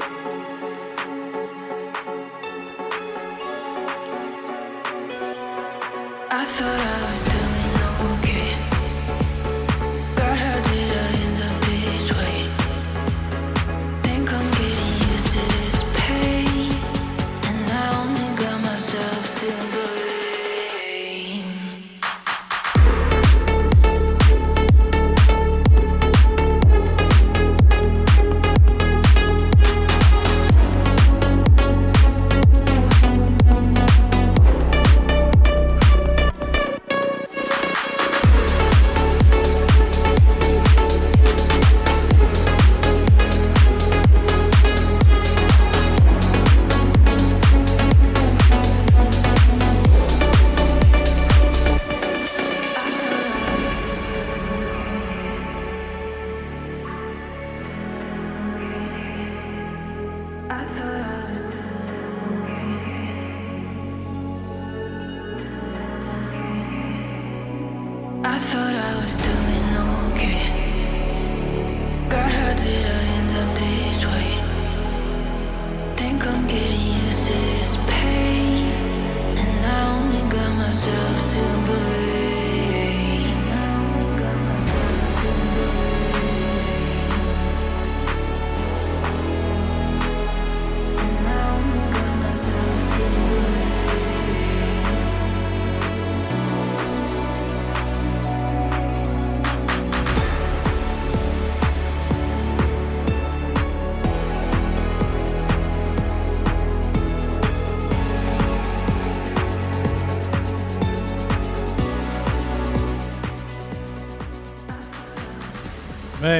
I thought I was done.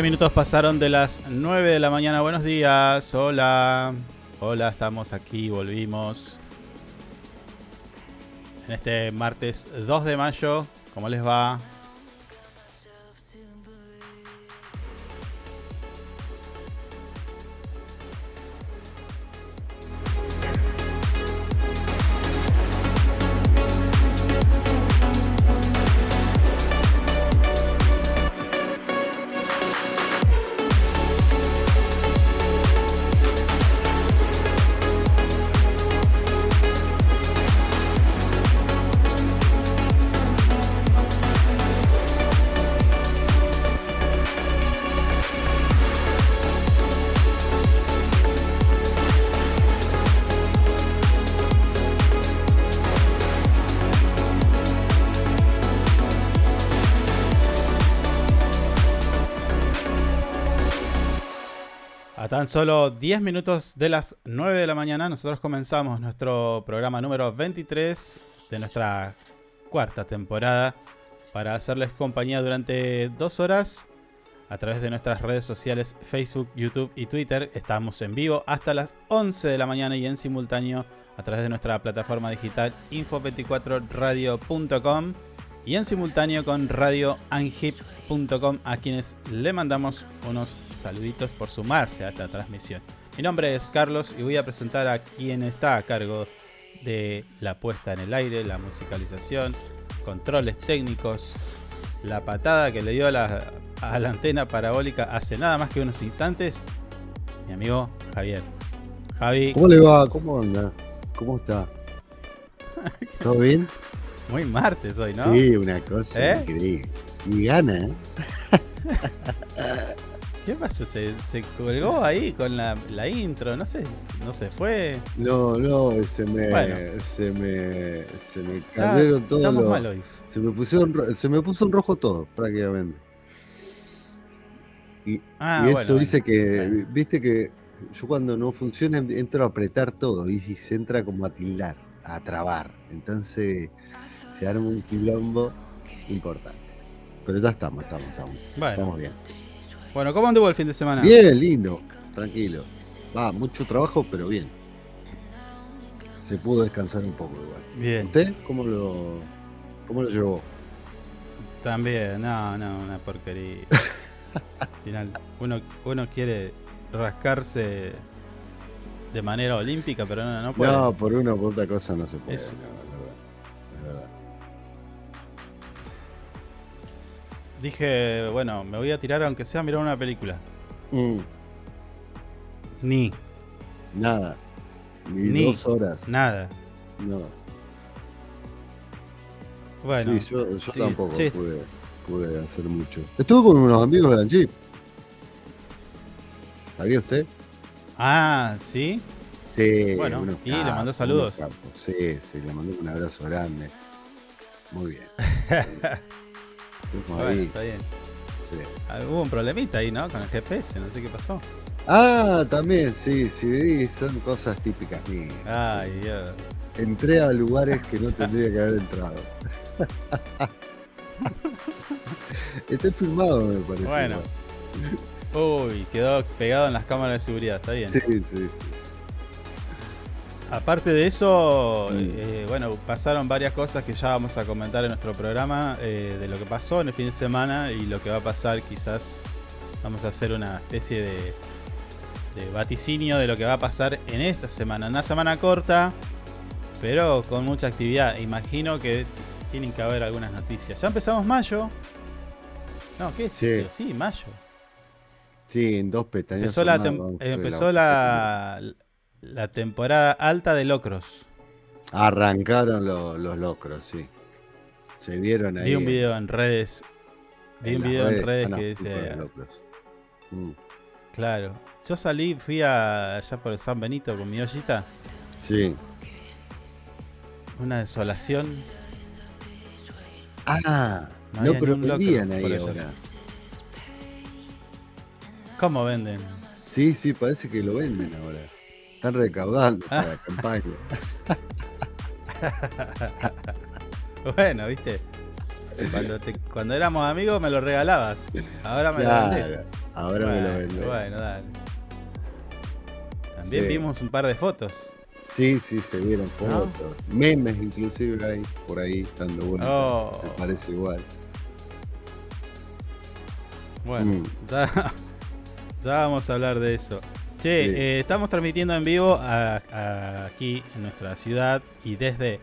Minutos pasaron de las 9 de la mañana. Buenos días. Hola. Hola, estamos aquí, volvimos. En este martes 2 de mayo. ¿Cómo les va? Solo 10 minutos de las 9 de la mañana nosotros comenzamos nuestro programa número 23 de nuestra cuarta temporada para hacerles compañía durante dos horas a través de nuestras redes sociales Facebook, YouTube y Twitter. Estamos en vivo hasta las 11 de la mañana y en simultáneo a través de nuestra plataforma digital info24radio.com y en simultáneo con Radio Angip a quienes le mandamos unos saluditos por sumarse a esta transmisión. Mi nombre es Carlos y voy a presentar a quien está a cargo de la puesta en el aire, la musicalización, controles técnicos, la patada que le dio a la, a la antena parabólica hace nada más que unos instantes, mi amigo Javier. Javi. ¿Cómo le va? ¿Cómo anda? ¿Cómo está? ¿Todo bien? Muy martes hoy, ¿no? Sí, una cosa ¿Eh? increíble. Y gana. ¿eh? ¿Qué pasó? ¿Se, colgó ahí con la, intro, no sé, no se fue. No, no, se me, se me, se me cayeron todos Se me, pusieron, se me puso en rojo todo, prácticamente. Y, ah, eso dice que, viste que yo cuando no funciona entro a apretar todo y se entra como a tildar, a trabar. Entonces se arma un quilombo importante. Pero ya estamos, estamos, estamos. Estamos bien. Bueno, ¿cómo anduvo el fin de semana? Bien, lindo, tranquilo. Va, mucho trabajo, pero bien. Se pudo descansar un poco igual. Bien. ¿Usted cómo lo, cómo lo llevó? También, no, no, una porquería. Al final, uno, uno quiere rascarse de manera olímpica, pero no, no puede. No, por una o por otra cosa no se puede. Dije, bueno, me voy a tirar aunque sea a mirar una película. Mm. Ni. Nada. Ni, dos horas. Nada. No. Bueno, sí, yo, yo tampoco Pude, pude, hacer mucho. Estuve con unos amigos de la Jeep. ¿Sabía usted? Ah, ¿sí? Sí. Bueno, y le mandó saludos. Sí, sí, le mandó un abrazo grande. Muy bien. bueno, está bien. Sí. Ah, hubo un problemita ahí, ¿no? Con el GPS, no sé qué pasó. Ah, también, sí, sí, son cosas típicas mías. Ay, Dios. Entré a lugares que no tendría que haber entrado. Estoy filmado, me parece. Bueno. Uy, quedó pegado en las cámaras de seguridad, está bien. Sí, sí, sí. Aparte de eso, eh, bueno, pasaron varias cosas que ya vamos a comentar en nuestro programa eh, de lo que pasó en el fin de semana y lo que va a pasar quizás vamos a hacer una especie de, de vaticinio de lo que va a pasar en esta semana. Una semana corta, pero con mucha actividad. Imagino que tienen que haber algunas noticias. Ya empezamos mayo. No, ¿qué es? Sí, sí mayo. Sí, en dos pestañas. Empezó, la, empezó la, la, temporada alta de locros. Arrancaron los locros, sí. Se vieron ahí. Vi un video en redes. Vi un video en redes que dice. Mm. Claro. Yo salí, fui allá por San Benito con mi ollita. Sí. Una desolación. Ah, no, pero vendían ahí ahora. ¿Cómo venden? Sí, sí, parece que lo venden ahora. Están recaudando para la campaña. bueno, viste. Cuando, éramos amigos me lo regalabas. Ahora me lo vendés. Ahora me lo vendés. Bueno, dale. También vimos un par de fotos. Sí, sí, se vieron fotos. Memes inclusive hay por ahí, estando bueno. Oh. Me parece igual. Bueno, mm. ya, vamos a hablar de eso. Che, eh, estamos transmitiendo en vivo aquí en nuestra ciudad y desde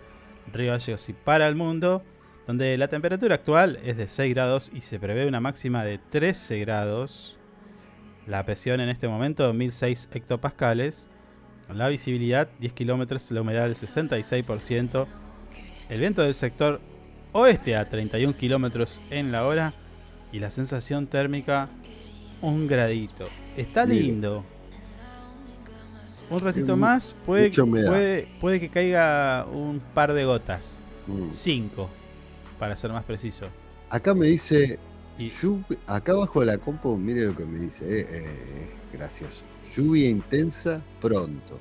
Río Gallegos y para el mundo, donde la temperatura actual es de 6 grados y se prevé una máxima de 13 grados. La presión en este momento 1006 hectopascales la visibilidad 10 kilómetros, la humedad del 66%. El viento del sector oeste a 31 kilómetros en la hora. Y la sensación térmica un gradito. Está lindo. Un ratito más puede, puede, puede, que caiga un par de gotas. 5, mm. para ser más preciso. Acá me dice, acá abajo de la compu, mire lo que me dice, eh, eh, gracioso. Lluvia intensa pronto.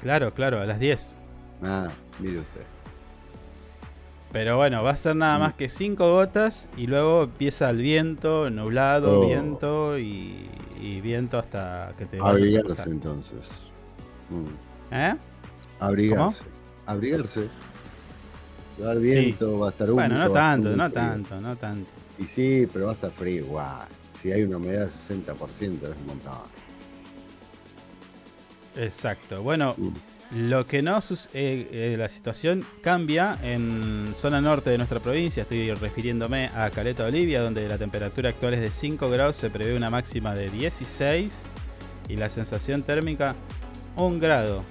Claro, claro, a las 10. Ah, mire usted. Pero bueno, va a ser nada más que 5 gotas y luego empieza el viento, nublado, oh. viento y, viento hasta que te Abrigarse entonces. Mm. ¿Eh? Abrigarse. Abrigarse. Va a dar viento, va a estar húmedo. Bueno, no tanto, no tanto, no tanto. Y sí, pero va a estar frío igual si hay una humedad de 60% es un montón. Exacto. Bueno, mm. Lo que no sucede, eh, la situación cambia en zona norte de nuestra provincia. Estoy refiriéndome a Caleta, Olivia, donde la temperatura actual es de 5 grados, se prevé una máxima de 16 y la sensación térmica 1 grado.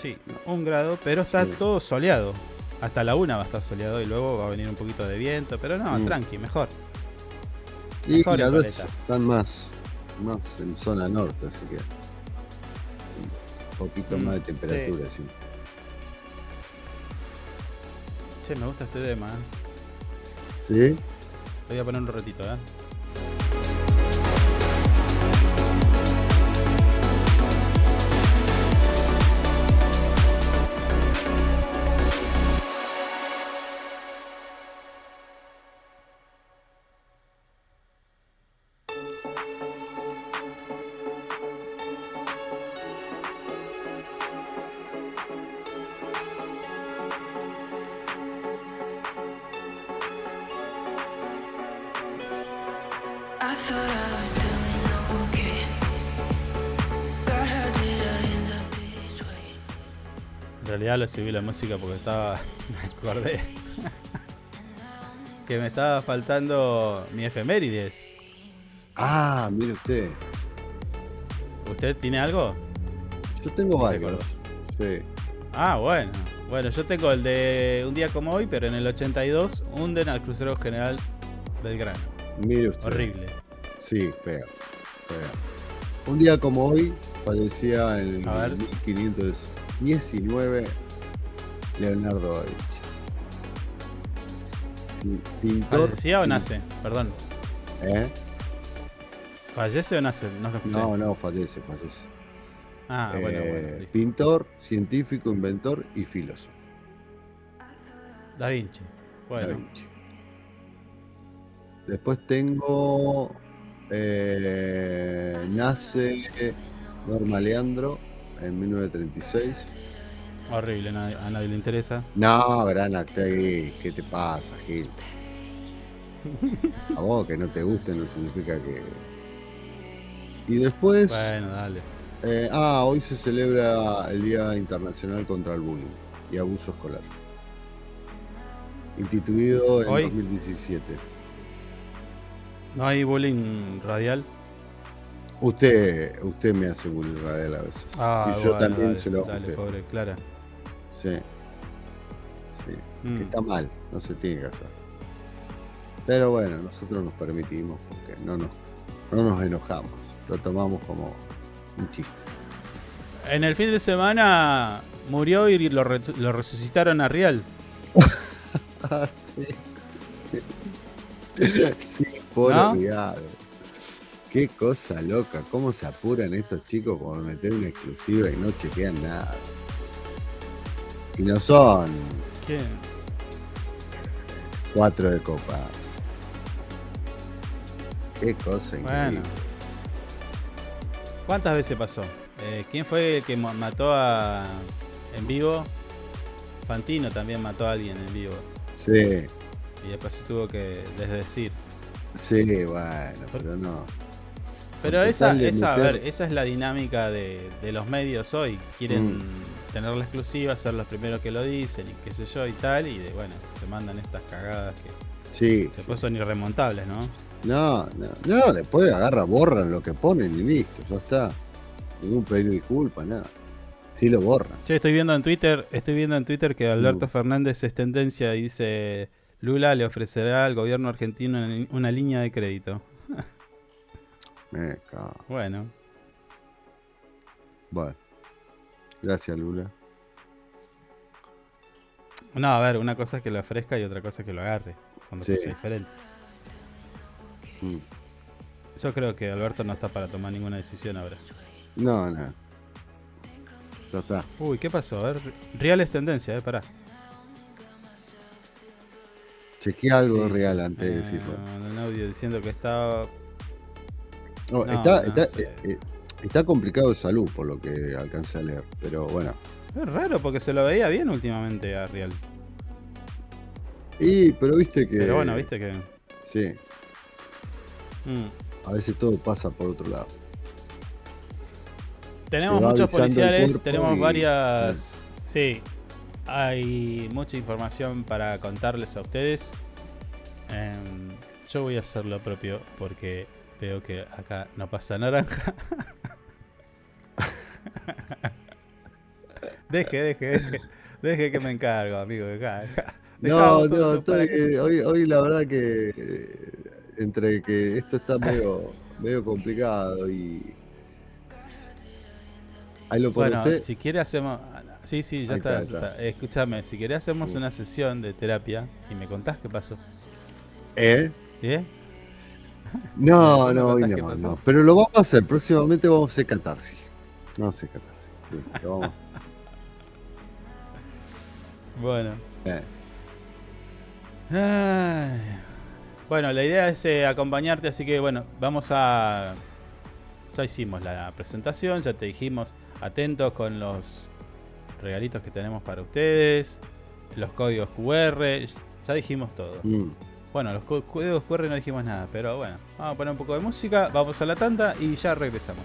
Sí, 1 grado, pero está todo soleado. Hasta la una va a estar soleado y luego va a venir un poquito de viento, pero no, mm. tranqui, mejor. Y las dos están más, más en zona norte, así que un poquito más de mm, temperatura, sí. Che, me gusta este tema, ¿eh? ¿Sí? Voy a poner un ratito, ¿eh? Lo subí la música porque estaba. Me acordé. que me estaba faltando mi efemérides. Ah, mire usted. ¿Usted tiene algo? Yo tengo varios. Sí. Ah, bueno. Bueno, yo tengo el de un día como hoy, pero en el 82 hunden al crucero general Belgrano. Mire usted. Horrible. Sí, feo. Feo. Un día como hoy fallecía en A ver. el 1519 Leonardo da Vinci. Pintor. ¿Fallecía o nace? Perdón. ¿Eh? ¿Fallece o nace? No lo escuché. No, no, fallece, fallece. Ah, bueno, Eh, bueno. listo. pintor, científico, inventor y filósofo. Da Vinci. Da Bueno. Vinci. Después tengo. eh, nace Norma Leandro en 1936. Horrible, nadie- a nadie le interesa. No, gran actriz, ¿qué te pasa, Gil? A vos que no te guste no significa que. Y después. Bueno, dale. eh, ah, hoy se celebra el Día Internacional contra el Bullying y Abuso Escolar. Instituido en Hoy. 2017. ¿No hay bullying radial? Usted, usted me hace bullying radial a veces. Ah, Y yo bueno, también dale, se lo hago Dale, usted. pobre Clara. Sí. Sí. Mm. Que está mal, no se tiene que hacer. Pero bueno, nosotros nos permitimos porque no nos, no nos enojamos. Lo tomamos como un chiste. En el fin de semana murió y lo, re- lo resucitaron a Rial. sí, por ¿No? Qué cosa loca, cómo se apuran estos chicos por meter una exclusiva y no chequean nada. Y no son ¿Qué? cuatro de copa. Qué cosa increíble. Bueno. ¿Cuántas veces pasó? Eh, ¿Quién fue el que ma- mató a. en vivo? Fantino también mató a alguien en vivo. Sí, Y después se tuvo que desdecir. sí, bueno, pero no. Pero Porque esa, esa, a ver, esa es la dinámica de, de los medios hoy. Quieren Mm. Tener la exclusiva, ser los primeros que lo dicen y qué sé yo y tal. Y de, bueno, se mandan estas cagadas que Sí, sí, después son irremontables, ¿no? No, no, no, después agarra, borran lo que ponen y listo, ya está. Ningún pedido de disculpa, nada. Sí lo borran. Che, estoy viendo en Twitter, estoy viendo en Twitter que Alberto Uh. Fernández es tendencia y dice Lula le ofrecerá al gobierno argentino una, una línea de crédito. Me cago. Bueno, Bueno. Gracias, Lula. no, a ver, una cosa es que lo ofrezca y otra cosa es que lo agarre. Son dos Sí. cosas diferentes. Mm. Yo creo que Alberto no está para tomar ninguna decisión ahora. No, no. Ya está. Uy, ¿qué pasó? A ver, Real es tendencia, eh, pará. Chequea algo Sí, real antes de decirlo. Un audio diciendo que estaba. No, no, está, no está, eh, eh, está complicado de salud por lo que alcancé a leer. Pero bueno. Es raro porque se lo veía bien últimamente a Real. Y, pero viste que. Pero bueno, viste que. Sí. Mm. A veces todo pasa por otro lado. Tenemos muchos policiales, tenemos y- varias. Sí, hay mucha información para contarles a ustedes. Em, yo voy a hacer lo propio porque veo que acá no pasa naranja. deje, deje, deje. Deje que me encargo, amigo. Acá, acá. No, no, estoy, eh, hoy, hoy la verdad que eh, entre que esto está medio, medio complicado y ahí lo pone Bueno, usted. si quiere hacemos... Sí, sí, ya Ahí está. está, ya está. está. Escúchame, si querés hacemos Sí. una sesión de terapia y me contás qué pasó. ¿Eh? ¿Bien? No, ¿Me no, hoy no, no. Pero lo vamos a hacer, próximamente vamos a hacer catarsis. A hacer catarsis, sí, lo vamos. Bueno. Eh, Ay. Bueno, la idea es eh, acompañarte, así que bueno, vamos a... Ya hicimos la presentación, ya te dijimos, atentos con los regalitos que tenemos para ustedes, los códigos QR, ya dijimos todo. mm. Bueno, los códigos QR no dijimos nada, pero bueno, vamos a poner un poco de música, vamos a la tanda y ya regresamos.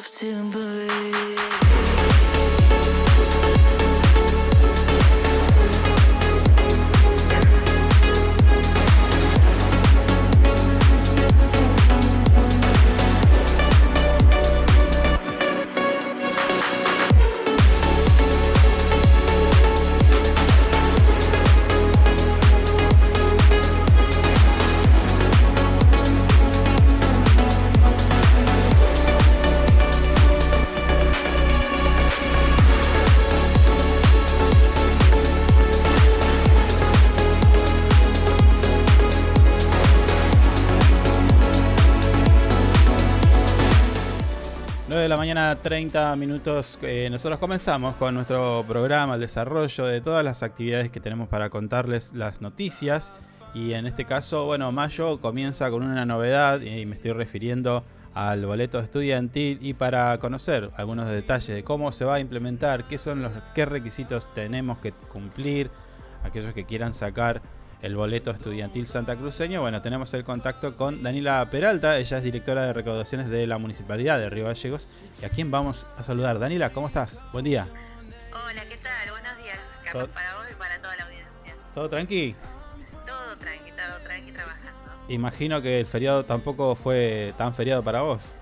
De la mañana, 30 minutos. Eh, nosotros comenzamos con nuestro programa, el desarrollo de todas las actividades que tenemos para contarles las noticias. Y en este caso, bueno, mayo comienza con una novedad y me estoy refiriendo al boleto estudiantil y para conocer algunos detalles de cómo se va a implementar, qué son los qué requisitos tenemos que cumplir, aquellos que quieran sacar el boleto estudiantil Santa Cruceño. Bueno, tenemos el contacto con Danila Peralta, ella es directora de recaudaciones de la Municipalidad de Río Gallegos. ¿Y a quién vamos a saludar? Danila, ¿cómo estás? Buen día. Hola, ¿qué tal? Buenos días, Carlos, para vos y para toda la audiencia. ¿Todo tranqui? Todo tranqui, todo tranqui trabajando. Imagino que el feriado tampoco fue tan feriado para vos.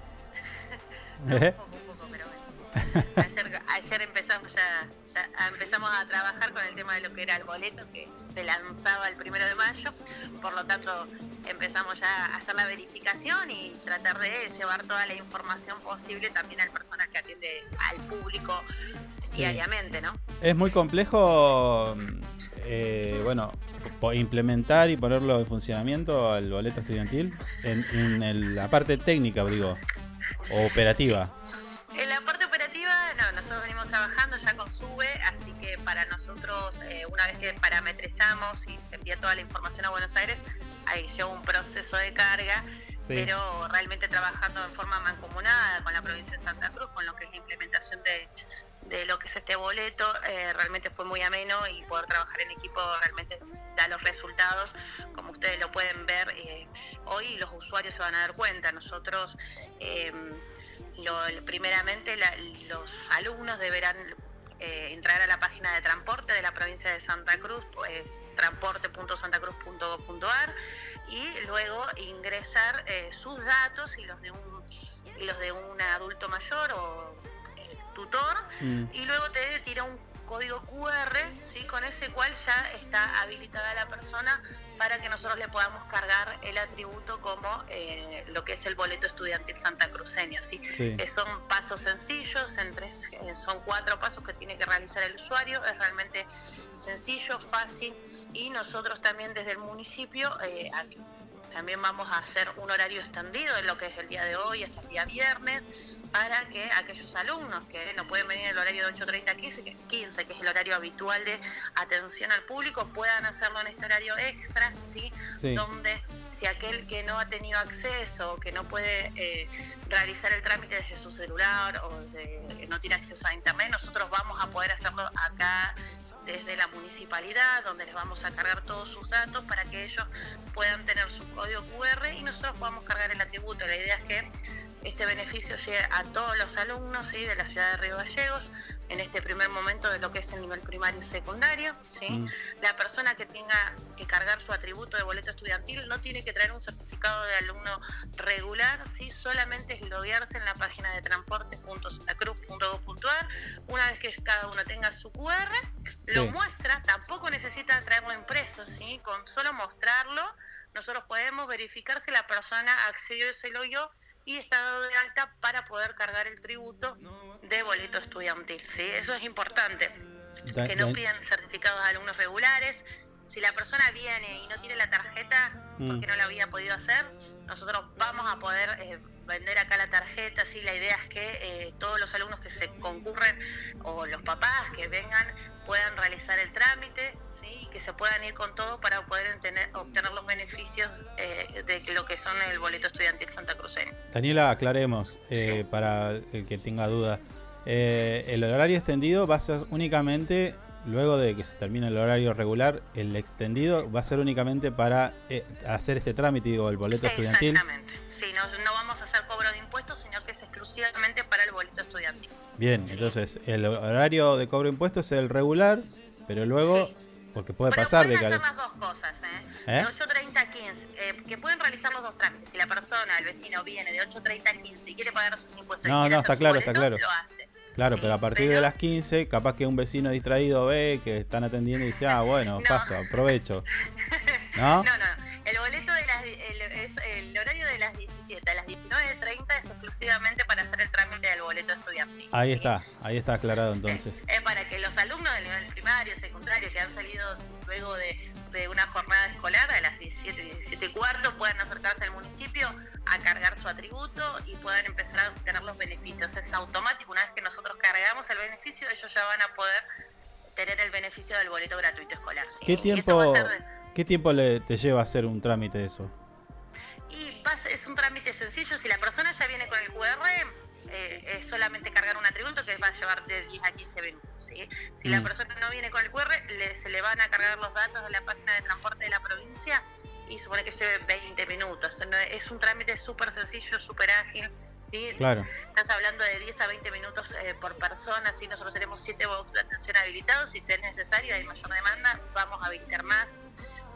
no, ¿Eh? un poco, un poco, pero bueno. Ayer, ayer empezamos ya empezamos a trabajar con el tema de lo que era el boleto que se lanzaba el primero de mayo, por lo tanto empezamos ya a hacer la verificación y tratar de llevar toda la información posible también al personal que atiende al público diariamente, ¿no? Es muy complejo, eh, bueno, implementar y ponerlo en funcionamiento al boleto estudiantil en, en la parte técnica, digo, o operativa. En la parte operativa, no, nosotros venimos trabajando ya con SUBE, así que para nosotros, eh, una vez que parametrizamos y se envía toda la información a Buenos Aires, ahí lleva un proceso de carga, pero realmente trabajando en forma mancomunada con la provincia de Santa Cruz, con lo que es la implementación de, lo que es este boleto, eh, realmente fue muy ameno y poder trabajar en equipo realmente da los resultados, como ustedes lo pueden ver, eh, hoy los usuarios se van a dar cuenta, nosotros primeramente los alumnos deberán eh, entrar a la página de transporte de la provincia de Santa Cruz, pues transporte.santacruz.gov.ar y luego ingresar eh, sus datos y los de un los de un adulto mayor o tutor mm. y luego te tira un código QR, ¿sí? con ese cual ya está habilitada la persona para que nosotros le podamos cargar el atributo como eh, lo que es el boleto estudiantil santacruceño. ¿sí? Sí. Eh, son pasos sencillos, en tres, eh, son cuatro pasos que tiene que realizar el usuario, es realmente sencillo, fácil y nosotros también desde el municipio eh, también vamos a hacer un horario extendido en lo que es el día de hoy hasta el día viernes para que aquellos alumnos que no pueden venir en el horario de 8.30 a 15, que 15, que es el horario habitual de atención al público, puedan hacerlo en este horario extra, ¿sí? Sí. donde si aquel que no ha tenido acceso que no puede eh, realizar el trámite desde su celular o de- no tiene acceso a internet, nosotros vamos a poder hacerlo acá desde la municipalidad, donde les vamos a cargar todos sus datos para que ellos puedan tener su código QR y nosotros podamos cargar el atributo. La idea es que este beneficio llegue a todos los alumnos ¿sí? de la ciudad de Río Gallegos en este primer momento de lo que es el nivel primario y secundario. ¿sí? Mm. La persona que tenga que cargar su atributo de boleto estudiantil no tiene que traer un certificado de alumno regular, ¿sí? solamente es loguearse en la página de transporte.santacruz.gov.ar. Una vez que cada uno tenga su QR, lo Sí. muestra, tampoco necesita traerlo impreso, ¿sí? con solo mostrarlo, nosotros podemos verificar si la persona accedió y se logueó y está dado de alta para poder cargar el tributo de boleto estudiantil. ¿sí? Eso es importante Da- que no da- pidan certificados de alumnos regulares. Si la persona viene y no tiene la tarjeta Mm. porque no la había podido hacer, nosotros vamos a poder eh, vender acá la tarjeta. Sí, la idea es que eh, todos los alumnos que se concurren o los papás que vengan puedan realizar el trámite ¿sí? y que se puedan ir con todo para poder tener- obtener los beneficios eh, de lo que son el boleto estudiantil Santa Cruceño. Daniela, aclaremos, eh, para el que tenga dudas. Eh, el horario extendido va a ser únicamente, luego de que se termine el horario regular, el extendido va a ser únicamente para eh, hacer este trámite, digo, el boleto estudiantil. Exactamente. Sí, no, no vamos a hacer cobro de impuestos, sino que es exclusivamente para el boleto estudiantil. Bien, entonces el horario de cobro de impuestos es el regular, pero luego, porque puede Pero pasar de pueden que... hacer las dos cosas, ¿eh? ¿Eh? De 8.30 a 15, eh, que pueden realizar los dos trámites. Si la persona, el vecino, viene de 8.30 a 15 y quiere pagar sus impuestos No, no, está claro, está claro. lo hace. Claro, pero a partir de pero- las 15, capaz que un vecino distraído ve que están atendiendo y dice, ah, bueno, paso, aprovecho. ¿No? No, no, el boleto de las, el, es el horario de las 17 a las 19.30 es exclusivamente para hacer el trámite del boleto estudiantil. Ahí está, ahí está aclarado entonces. Es para que los alumnos del nivel primario, secundario, que han salido luego de, de una jornada escolar a las 17, 17 y cuarto, puedan acercarse al municipio a cargar su atributo y puedan empezar a obtener los beneficios. Es automático, una vez que nosotros cargamos el beneficio, ellos ya van a poder tener el beneficio del boleto gratuito escolar. ¿sí? ¿Qué tiempo, ¿qué tiempo le, te lleva hacer un trámite de eso? Y pasa- es un trámite sencillo, si la persona ya viene con el QR, eh, es solamente cargar un atributo que va a llevar de 10 a 15 minutos. ¿sí? Si la Mm. persona no viene con el QR, le- se le van a cargar los datos de la página de transporte de la provincia y supone que lleve 20 minutos. Es un trámite súper sencillo, súper ágil. ¿sí? Claro. Estás hablando de 10 a 20 minutos eh, por persona, ¿sí? nosotros tenemos 7 box de atención habilitados, si es necesario, hay mayor demanda, vamos a habilitar más.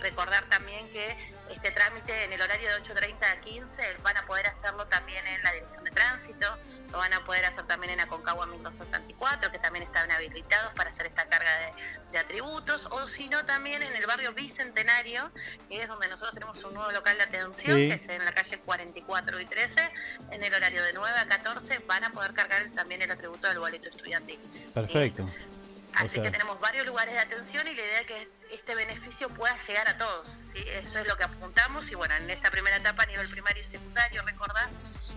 Recordar también que este trámite en el horario de 8.30 a 15 van a poder hacerlo también en la Dirección de Tránsito, lo van a poder hacer también en Aconcagua 1264, que también están habilitados para hacer esta carga de, de atributos, o si no también en el barrio Bicentenario, que es donde nosotros tenemos un nuevo local de atención, Sí. que es en la calle 44 y 13, en el horario de 9 a 14 van a poder cargar también el atributo del boleto estudiantil. Perfecto. Así que sea, tenemos varios lugares de atención y la idea es que este beneficio pueda llegar a todos. ¿sí? Eso es lo que apuntamos y bueno, en esta primera etapa a nivel primario y secundario, recordar,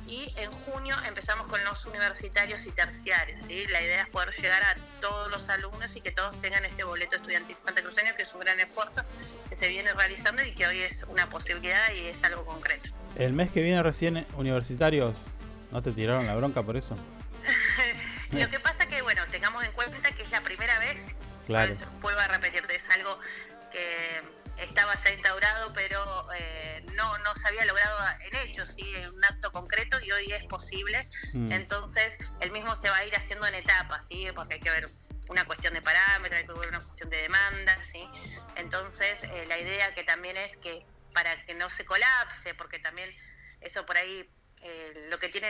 y en junio empezamos con los universitarios y terciarios. ¿sí? La idea es poder llegar a todos los alumnos y que todos tengan este boleto estudiantil santacruceño, que es un gran esfuerzo que se viene realizando y que hoy es una posibilidad y es algo concreto. el mes que viene recién universitarios, ¿no te tiraron la bronca por eso? Lo que pasa que, bueno, tengamos en cuenta que es la primera vez, Claro. vuelvo a repetir, es algo que estaba ya instaurado, pero eh, no, no se había logrado en hechos, ¿sí? en un acto concreto y hoy es posible. Mm. Entonces, el mismo se va a ir haciendo en etapas, ¿sí? porque hay que ver una cuestión de parámetros, hay que ver una cuestión de demanda. ¿sí? Entonces, eh, la idea que también es que para que no se colapse, porque también eso por ahí eh, lo que tiene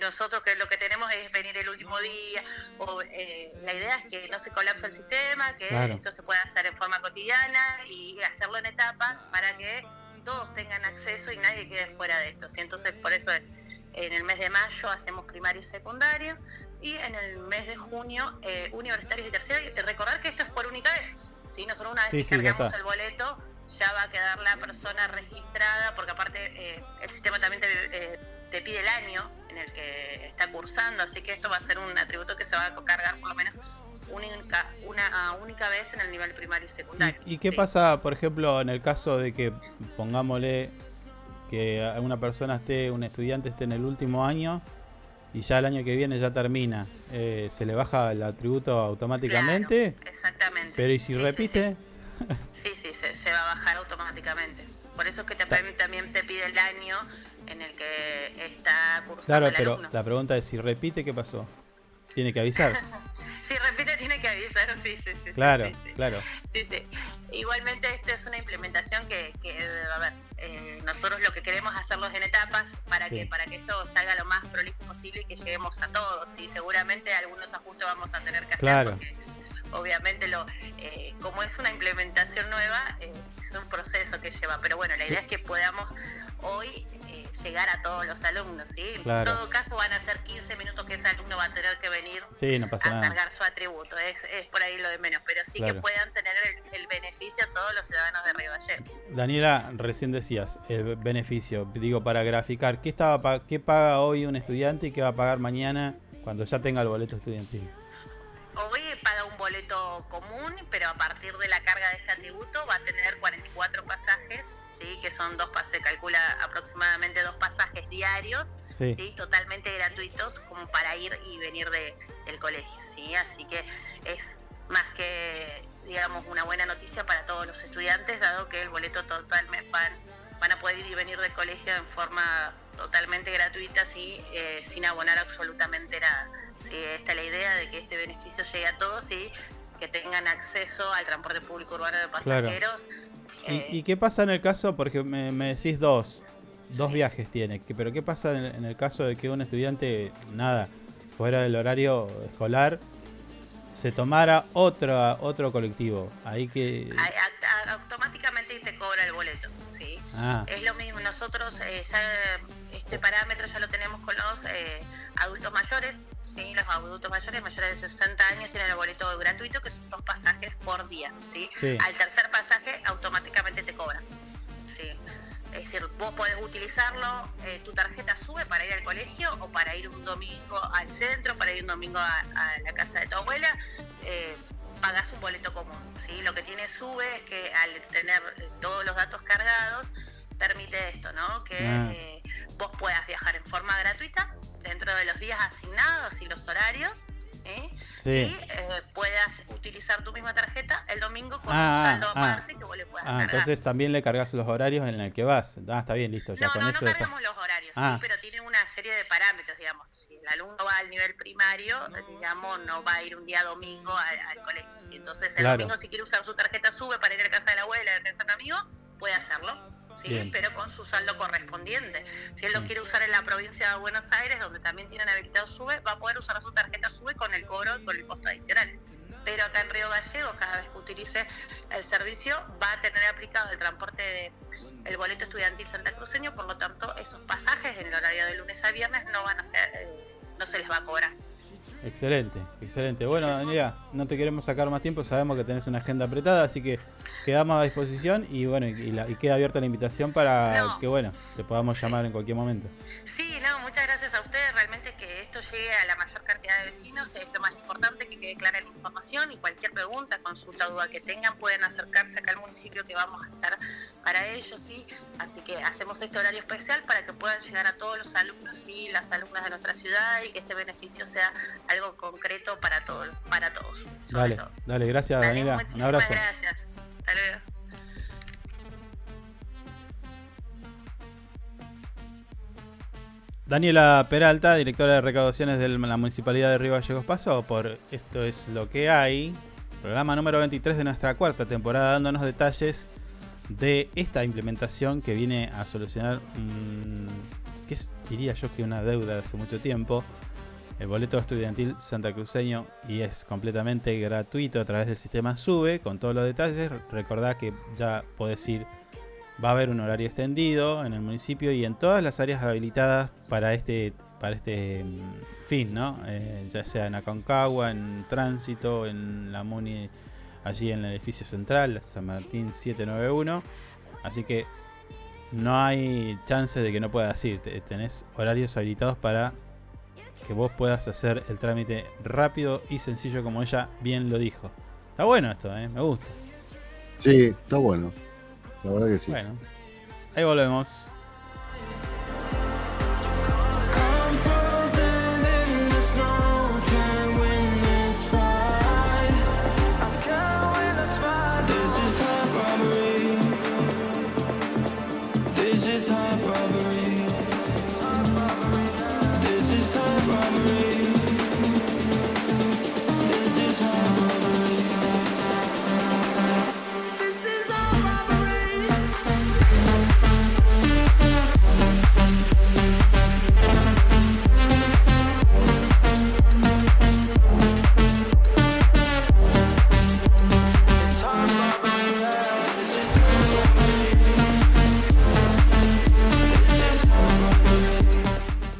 nosotros que lo que tenemos es venir el último día o eh, la idea es que no se colapse el sistema que esto se pueda hacer en forma cotidiana y hacerlo en etapas para que todos tengan acceso y nadie quede fuera de esto. Y entonces por eso es en el mes de mayo hacemos primario y secundario y en el mes de junio eh, universitarios y terciarios y recordar que esto es por única vez ¿sí? nosotros una vez que cargamos el boleto ya va a quedar la persona registrada porque aparte el sistema también te, te pide el año en el que está cursando, así que esto va a ser un atributo que se va a cargar por lo menos única, una única vez en el nivel primario y secundario. ¿Y, qué pasa, por ejemplo, en el caso de que, pongámosle, que una persona esté, un estudiante esté en el último año y ya el año que viene ya termina, eh, ¿se le baja el atributo automáticamente? exactamente. Pero ¿y si repite? Sí, sí, se, va a bajar automáticamente. Por eso es que te, también te pide el año en el que está cursando Claro, pero la pregunta es, si repite, ¿qué pasó? Tiene que avisar. si repite, tiene que avisar, sí, sí, sí. Claro, claro. Sí, sí. Igualmente, esta es una implementación que, a ver, eh, nosotros lo que queremos hacerlos en etapas para que para que esto salga lo más prolijo posible y que lleguemos a todos. Y seguramente algunos ajustes vamos a tener que hacer. Claro. Obviamente, lo eh, como es una implementación nueva, eh, es un proceso que lleva. Pero bueno, la idea es que podamos hoy llegar a todos los alumnos, ¿sí? En todo caso van a ser 15 minutos que ese alumno va a tener que venir a cargar su atributo, es, por ahí lo de menos, pero sí que puedan tener el, beneficio todos los ciudadanos de Río Gallegos. Daniela, recién decías, el beneficio, digo, para graficar, ¿qué, estaba, ¿qué paga hoy un estudiante y qué va a pagar mañana cuando ya tenga el boleto estudiantil? Boleto común, pero a partir de la carga de este atributo va a tener 44 pasajes ¿sí? que son dos pases, calcula aproximadamente dos pasajes diarios, sí. totalmente gratuitos como para ir y venir de, del colegio. ¿sí? Así que es más que digamos una buena noticia para todos los estudiantes, dado que el boleto totalmente van, van a poder ir y venir del colegio en forma totalmente gratuita, ¿sí? Eh, sin abonar absolutamente nada. ¿sí? Esta es la idea de que este beneficio llegue a todos y que tengan acceso al transporte público urbano de pasajeros ¿Y, qué pasa en el caso, porque me, decís dos, dos viajes tiene, pero qué pasa en, el caso de que un estudiante, nada, fuera del horario escolar, se tomara otro, otro colectivo? Ahí que... Automáticamente te cobra el boleto, ¿sí? Ah. Es lo mismo, nosotros eh, ya este parámetro ya lo tenemos con los eh, adultos mayores, ¿sí? los adultos mayores mayores de 60 años tienen el boleto gratuito que son dos pasajes por día. ¿sí? Al tercer pasaje automáticamente te cobran. ¿sí? Es decir, vos podés utilizarlo, eh, tu tarjeta sube para ir al colegio o para ir un domingo al centro, para ir un domingo a, la casa de tu abuela, eh, pagás un boleto común. ¿sí? Lo que tiene sube es que al tener todos los datos cargados, permite esto, ¿no? Que ah. eh, vos puedas viajar en forma gratuita dentro de los días asignados y los horarios. ¿eh? Y eh, puedas utilizar tu misma tarjeta el domingo con ah, un saldo ah, aparte que vos le puedas ah, Entonces también le cargas los horarios en el que vas. Ah, está bien, listo. Ya no, no, no cargamos los horarios, ¿sí? pero tiene una serie de parámetros, digamos. Si el alumno va al nivel primario, digamos, no va a ir un día domingo al, colegio. ¿sí? Entonces el domingo si quiere usar su tarjeta sube para ir a casa de la abuela, a casa de un amigo, puede hacerlo pero con su saldo correspondiente. Si él lo quiere usar en la provincia de Buenos Aires, donde también tienen habilitado SUBE, va a poder usar su tarjeta SUBE con el cobro, con el costo adicional. Pero acá en Río Gallegos, cada vez que utilice el servicio, va a tener aplicado el transporte de el boleto estudiantil Santa Cruceño, por lo tanto, esos pasajes en el horario de lunes a viernes no van a ser, eh, no se les va a cobrar. Excelente, excelente. Bueno, Daniela, no te queremos sacar más tiempo, sabemos que tenés una agenda apretada, así que quedamos a disposición y bueno, y, queda abierta la invitación para que bueno, te podamos llamar en cualquier momento. Sí, no, muchas gracias a ustedes, realmente que esto llegue a la mayor cantidad de vecinos es lo más importante, que quede clara la información y cualquier pregunta, consulta, duda que tengan pueden acercarse acá al municipio que vamos a estar para ellos, sí, así que hacemos este horario especial para que puedan llegar a todos los alumnos y las alumnas de nuestra ciudad y que este beneficio sea algo concreto para todos, para todos. Dale, dale, gracias Daniela, un abrazo. Gracias, hasta luego. Daniela Peralta, directora de recaudaciones de la Municipalidad de Río Gallegos, pasó por Esto es lo que hay, programa número 23 de nuestra cuarta temporada, dándonos detalles de esta implementación que viene a solucionar que es, diría yo que una deuda de hace mucho tiempo, el boleto estudiantil santacruceño y es completamente gratuito a través del sistema SUBE con todos los detalles. Recordad que ya podés ir, va a haber un horario extendido en el municipio y en todas las áreas habilitadas para este, para este mm, fin, ¿no? Eh, ya sea en Aconcagua, en Tránsito, en la MUNI, allí en el edificio central, San Martín 791. Así que no hay chance de que no puedas ir. Tenés horarios habilitados para que vos puedas hacer el trámite rápido y sencillo como ella bien lo dijo. Está bueno esto, ¿eh? me gusta. Sí, está bueno. La verdad que sí. Bueno, ahí volvemos.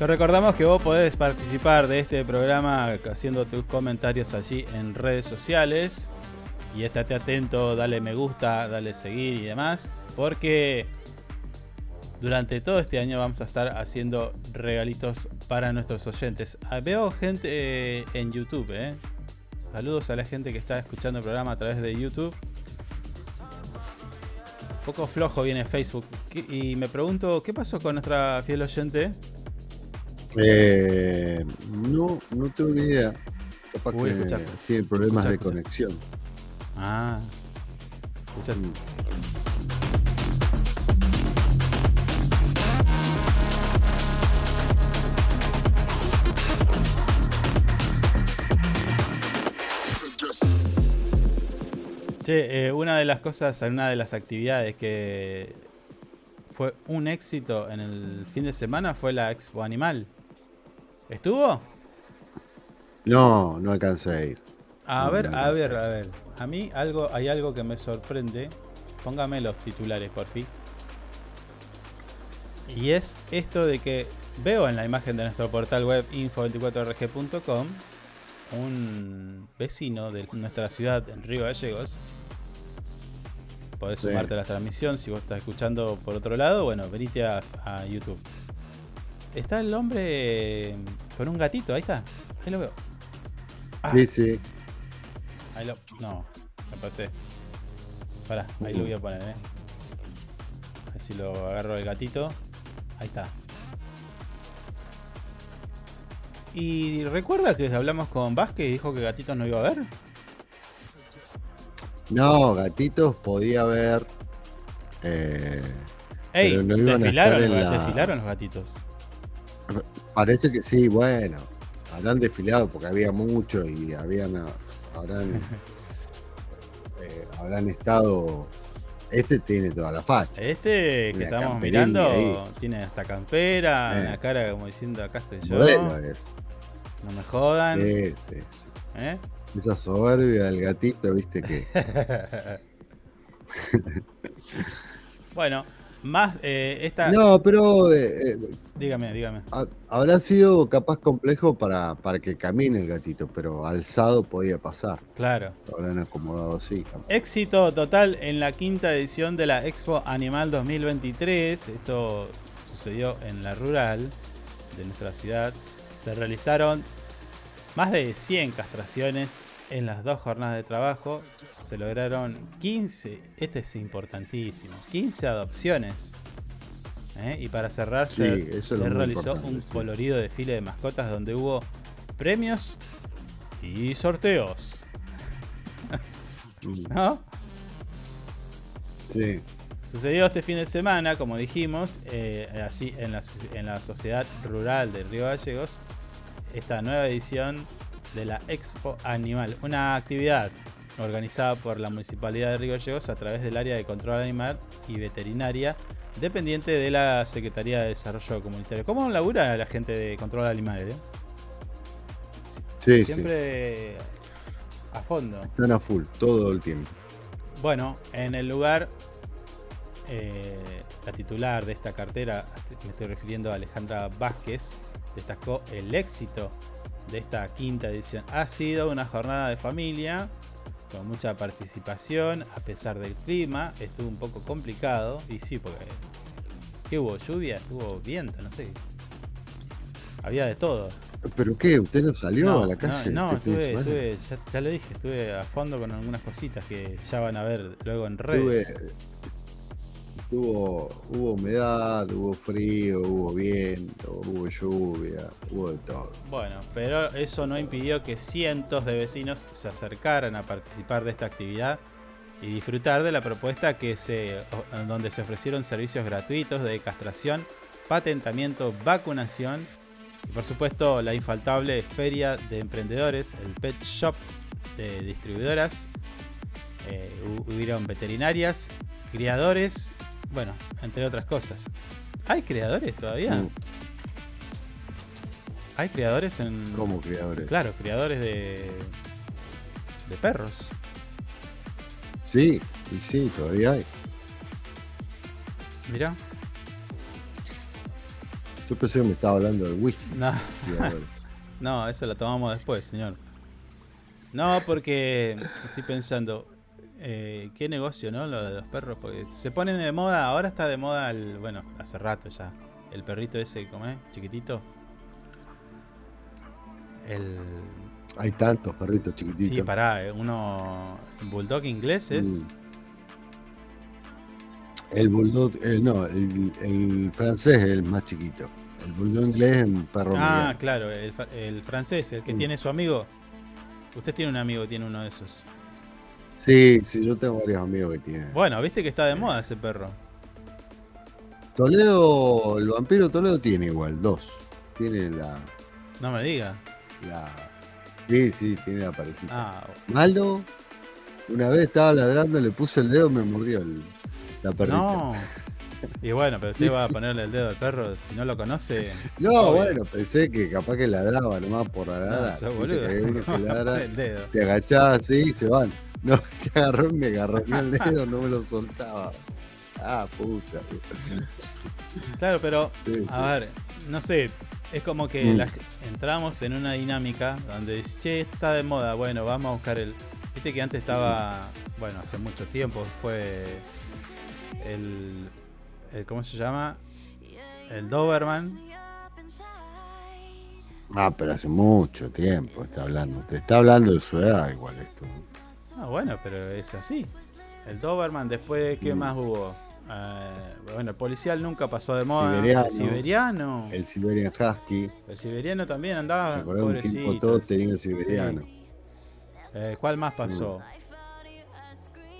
Recordamos que vos podés participar de este programa haciendo tus comentarios allí en redes sociales. Y estate atento, dale me gusta, dale seguir y demás. Porque durante todo este año vamos a estar haciendo regalitos para nuestros oyentes. Ah, veo gente eh, en YouTube, ¿eh? Saludos a la gente que está escuchando el programa a través de YouTube. Un poco flojo viene Facebook. Y me pregunto, ¿qué pasó con nuestra fiel oyente? Eh, no, no tengo ni idea. Capaz que tiene problemas de conexión. Ah, escucha. Mm. Che, eh, una de las cosas, una de las actividades que fue un éxito en el fin de semana fue la Expo Animal. ¿Estuvo? No, no alcancé a ir. A No, ver, no a ver, a ver. A mí algo, hay algo que me sorprende. Póngame los titulares, por fin. Y es esto de que veo en la imagen de nuestro portal web info24rg.com un vecino de nuestra ciudad en Río Gallegos. Podés Sí. sumarte a la transmisión si vos estás escuchando por otro lado. Bueno, venite a, a YouTube. Está el hombre con un gatito, ahí está. Ahí lo veo. Ah. Sí, sí. Ahí lo. No, me pasé. Pará, ahí lo voy a poner, eh. A ver si lo agarro el gatito. Ahí está. Y recuerda que hablamos con Vázquez y dijo que gatitos no iba a haber. No, gatitos podía haber. Eh, Ey, pero no iban a desfilaron, estar en los- la- desfilaron los gatitos. Parece que sí, bueno. Habrán desfilado porque había mucho y habían. Habrán. eh, habrán estado. Este tiene toda la facha. Este que estamos mirando ahí. tiene hasta campera, Eh. una cara como diciendo acá estoy yo. Es. No me jodan. Sí, sí, sí. ¿Eh? Esa soberbia del gatito, viste que. bueno, más eh, esta. No, pero eh, eh, Dígame, dígame. ha- habrá sido capaz complejo para, para que camine el gatito, pero alzado podía pasar. Claro. Lo habrán acomodado así. Éxito total en la quinta edición de la Expo Animal 2023. Esto sucedió en la rural de nuestra ciudad. Se realizaron más de 100 castraciones en las dos jornadas de trabajo. Se lograron 15, este es importantísimo, 15 adopciones. ¿eh? Y para cerrar se, Sí, realizó un sí. colorido desfile de mascotas donde hubo premios y sorteos. Mm, ¿No? Sí. Sucedió este fin de semana, como dijimos, eh, allí en la, en la Sociedad Rural de Río Gallegos, esta nueva edición de la Expo Animal, una actividad organizada por la Municipalidad de Río Gallegos a través del área de control animal y veterinaria dependiente de la Secretaría de Desarrollo Comunitario. ¿Cómo labura la gente de control de animales? eh? Sí, sí. Siempre a fondo. Están a full, todo el tiempo. Bueno, en el lugar, eh, la titular de esta cartera, me estoy refiriendo a Alejandra Vázquez, destacó el éxito de esta quinta edición. Ha sido una jornada de familia con mucha participación, a pesar del clima, estuvo un poco complicado, y sí, porque ¿qué hubo? ¿Lluvia? ¿Hubo viento? No sé. Había de todo. ¿Pero qué? ¿Usted no salió No, a la calle? No, no, este estuve, estuve- ya, ya lo dije, estuve a fondo con algunas cositas que ya van a ver luego en redes. Estuve- Hubo, hubo humedad, hubo frío, hubo viento, hubo lluvia, hubo de todo. Bueno, pero eso no impidió que cientos de vecinos se acercaran a participar de esta actividad y disfrutar de la propuesta que se, donde se ofrecieron servicios gratuitos de castración, patentamiento, vacunación y por supuesto la infaltable feria de emprendedores, el pet shop de distribuidoras. Eh, hu- hubieron veterinarias, criadores, bueno, entre otras cosas. ¿Hay criadores todavía? Mm. ¿Hay criadores en. ¿Cómo criadores? Claro, criadores de. de perros. Sí, y sí, todavía hay. Mirá. Yo pensé que me estaba hablando del whisky. No. no, eso lo tomamos después, señor. No, porque estoy pensando. Eh, ¿Qué negocio, no? Lo de los perros. Porque se ponen de moda. Ahora está de moda el. Bueno, hace rato ya. El perrito ese, ¿cómo es? Chiquitito. El. Hay tantos perritos chiquititos. Sí, pará, eh, uno. Bulldog inglés es. Mm. El bulldog, eh, no, el, el francés es el más chiquito. El bulldog inglés es un perro Ah, mediano. claro, el, el francés, el que Mm. tiene su amigo. Usted tiene un amigo que tiene uno de esos. Sí, sí, yo tengo varios amigos que tienen. Bueno, viste que está de moda ese perro. Toledo, el vampiro Toledo tiene igual, dos. Tiene la. No me diga. la sí, sí, tiene la parejita. Ah, Malo, una vez estaba ladrando, le puse el dedo, me mordió el- la perrita. no. Y bueno, pero usted Sí, va a ponerle el dedo al perro, si no lo conoce. No, obvio. bueno, pensé que capaz que ladraba nomás por No, ladrar. sos Viste boludo. que uno que ladra, el dedo. te agachás así y se van. No, te agarró, me agarró el dedo, no me lo soltaba. Ah, puta. Claro, pero, Sí, sí. a ver, no sé, es como que Mm. entramos en una dinámica donde dice, che, está de moda, bueno, vamos a buscar el... Viste que antes estaba, bueno, hace mucho tiempo, fue el, el ¿cómo se llama? El Doberman. Ah, pero hace mucho tiempo está hablando. Te está hablando de su edad igual esto. Ah, bueno, pero es así. El Doberman, después, ¿qué Mm. más hubo? Eh, bueno, el policial nunca pasó de moda. Siberiano. El siberiano. El Siberian Husky. El siberiano también ¿Se andaba. acuerdan? Un tiempo todos tenían el siberiano. Eh, ¿Cuál más pasó?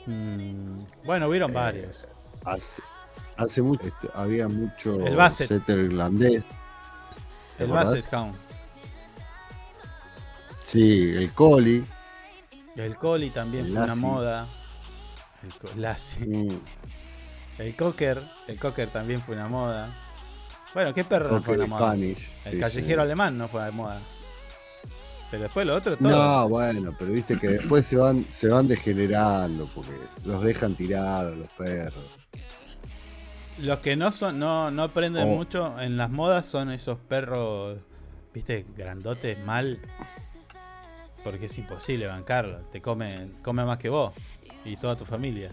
Mm, bueno, hubieron Eh, varios. Hace, hace mucho este, había mucho El Basset. irlandés. ¿te El acordás? Basset Hound. Sí, el Collie. El Collie también El fue una moda. El Lassie. Mm, El Cocker. El Cocker también fue una moda. Bueno, ¿qué perro no fue una moda? Spanish. El sí, callejero sí. alemán no fue de moda. Pero después lo otro todo. No, bueno, pero viste que después se van, se van degenerando porque los dejan tirados los perros. Los que no son, no, no aprenden Oh. mucho en las modas son esos perros, viste, grandotes mal. Porque es imposible bancarlo. Te comen, come más que vos y toda tu familia.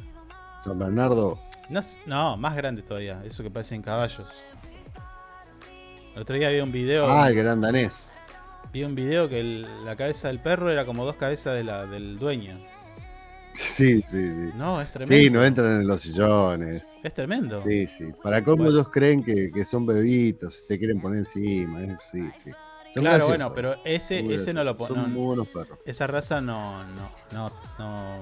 San Bernardo, No, no, más grande todavía, eso que parecen caballos. El otro día vi un video. ah, el gran danés. Vi un video que el- la cabeza del perro era como dos cabezas de la, del dueño. Sí, sí, sí. No, es tremendo. Sí, no entran en los sillones. Es tremendo. Sí, sí. Para cómo Bueno. ellos creen que, que son bebitos, te quieren poner encima. eh, Sí, sí. Son Claro, graciosos. bueno, pero ese, Muy ese no lo muy buenos perros. Esa raza no, no, no, no,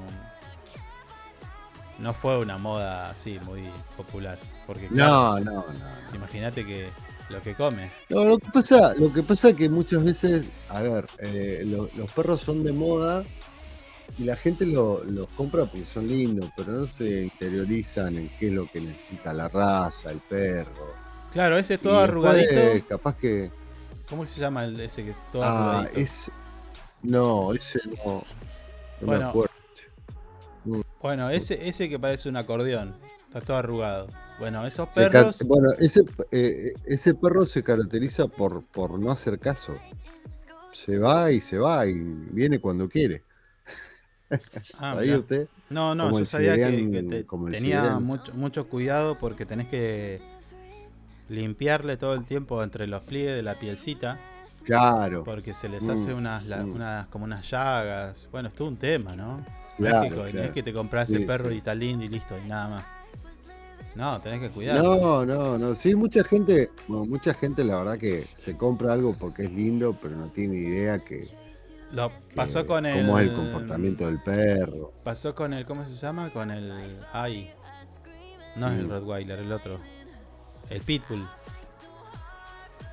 no fue una moda así muy popular. Porque No, no, no. no. imagínate que lo que come. No, lo que pasa, lo que pasa es que muchas veces, a ver, eh, lo- los perros son de moda y la gente los lo compra porque son lindos, pero no se interiorizan en qué es lo que necesita la raza, el perro. Claro, ese todo arrugadito. Capaz que. ¿Cómo se llama el, ese que todo ah? Es, no, ese no. no Bueno, me acuerdo. Bueno, ese, ese que parece un acordeón. Está todo arrugado. Bueno, esos Se perros. bueno, ese, eh, ese perro se caracteriza por, por no hacer caso. Se va y se va y viene cuando quiere. Ah, ¿Ahí usted? No, no, Como yo sabía que, te- tenía mucho, mucho cuidado porque tenés que limpiarle todo el tiempo entre los pliegues de la pielcita. Claro. Porque se les Mm, hace unas, la- mm. unas como unas llagas. Bueno, es todo un tema, ¿no? Claro, co- no es que te compras Sí, el perro sí. y lindo y listo, y nada más. No, tenés que cuidarlo. No, no, no. Sí, mucha gente, bueno, mucha gente la verdad que se compra algo porque es lindo, pero no tiene idea que, Lo pasó con el. cómo es el comportamiento del perro. Pasó con el. ¿Cómo se llama? Con el. Ay. No es el Mm. Rottweiler, el otro. El Pitbull.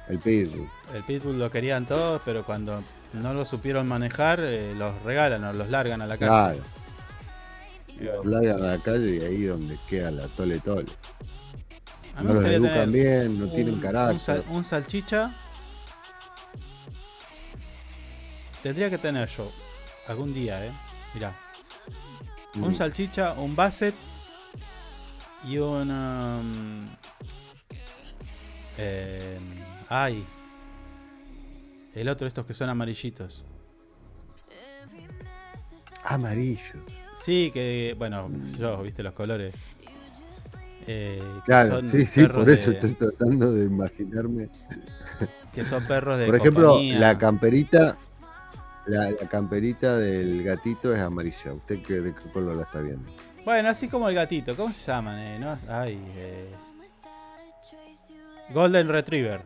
El pitbull. El Pitbull lo querían todos, pero cuando no lo supieron manejar, eh, los regalan o los largan a la calle. Claro. Lo largan a la calle y ahí donde queda la tole tole. A No los educan bien, no un- tienen un carácter. sal- Un, salchicha. Tendría que tener yo. Algún día, eh. Mirá. Un Mm. salchicha, un basset y un. um, eh, ay. El otro, estos que son amarillitos. Amarillo. Sí, que. Bueno, yo, viste los colores. Eh, Claro, sí, sí, por eso de- estoy tratando de imaginarme. Que son perros de Por ejemplo, compañía. la camperita, la, la camperita del gatito es amarilla. ¿Usted qué, de qué color la está viendo? Bueno, así como el gatito. ¿Cómo se llaman? Eh? ¿No? Ay, eh, Golden Retriever.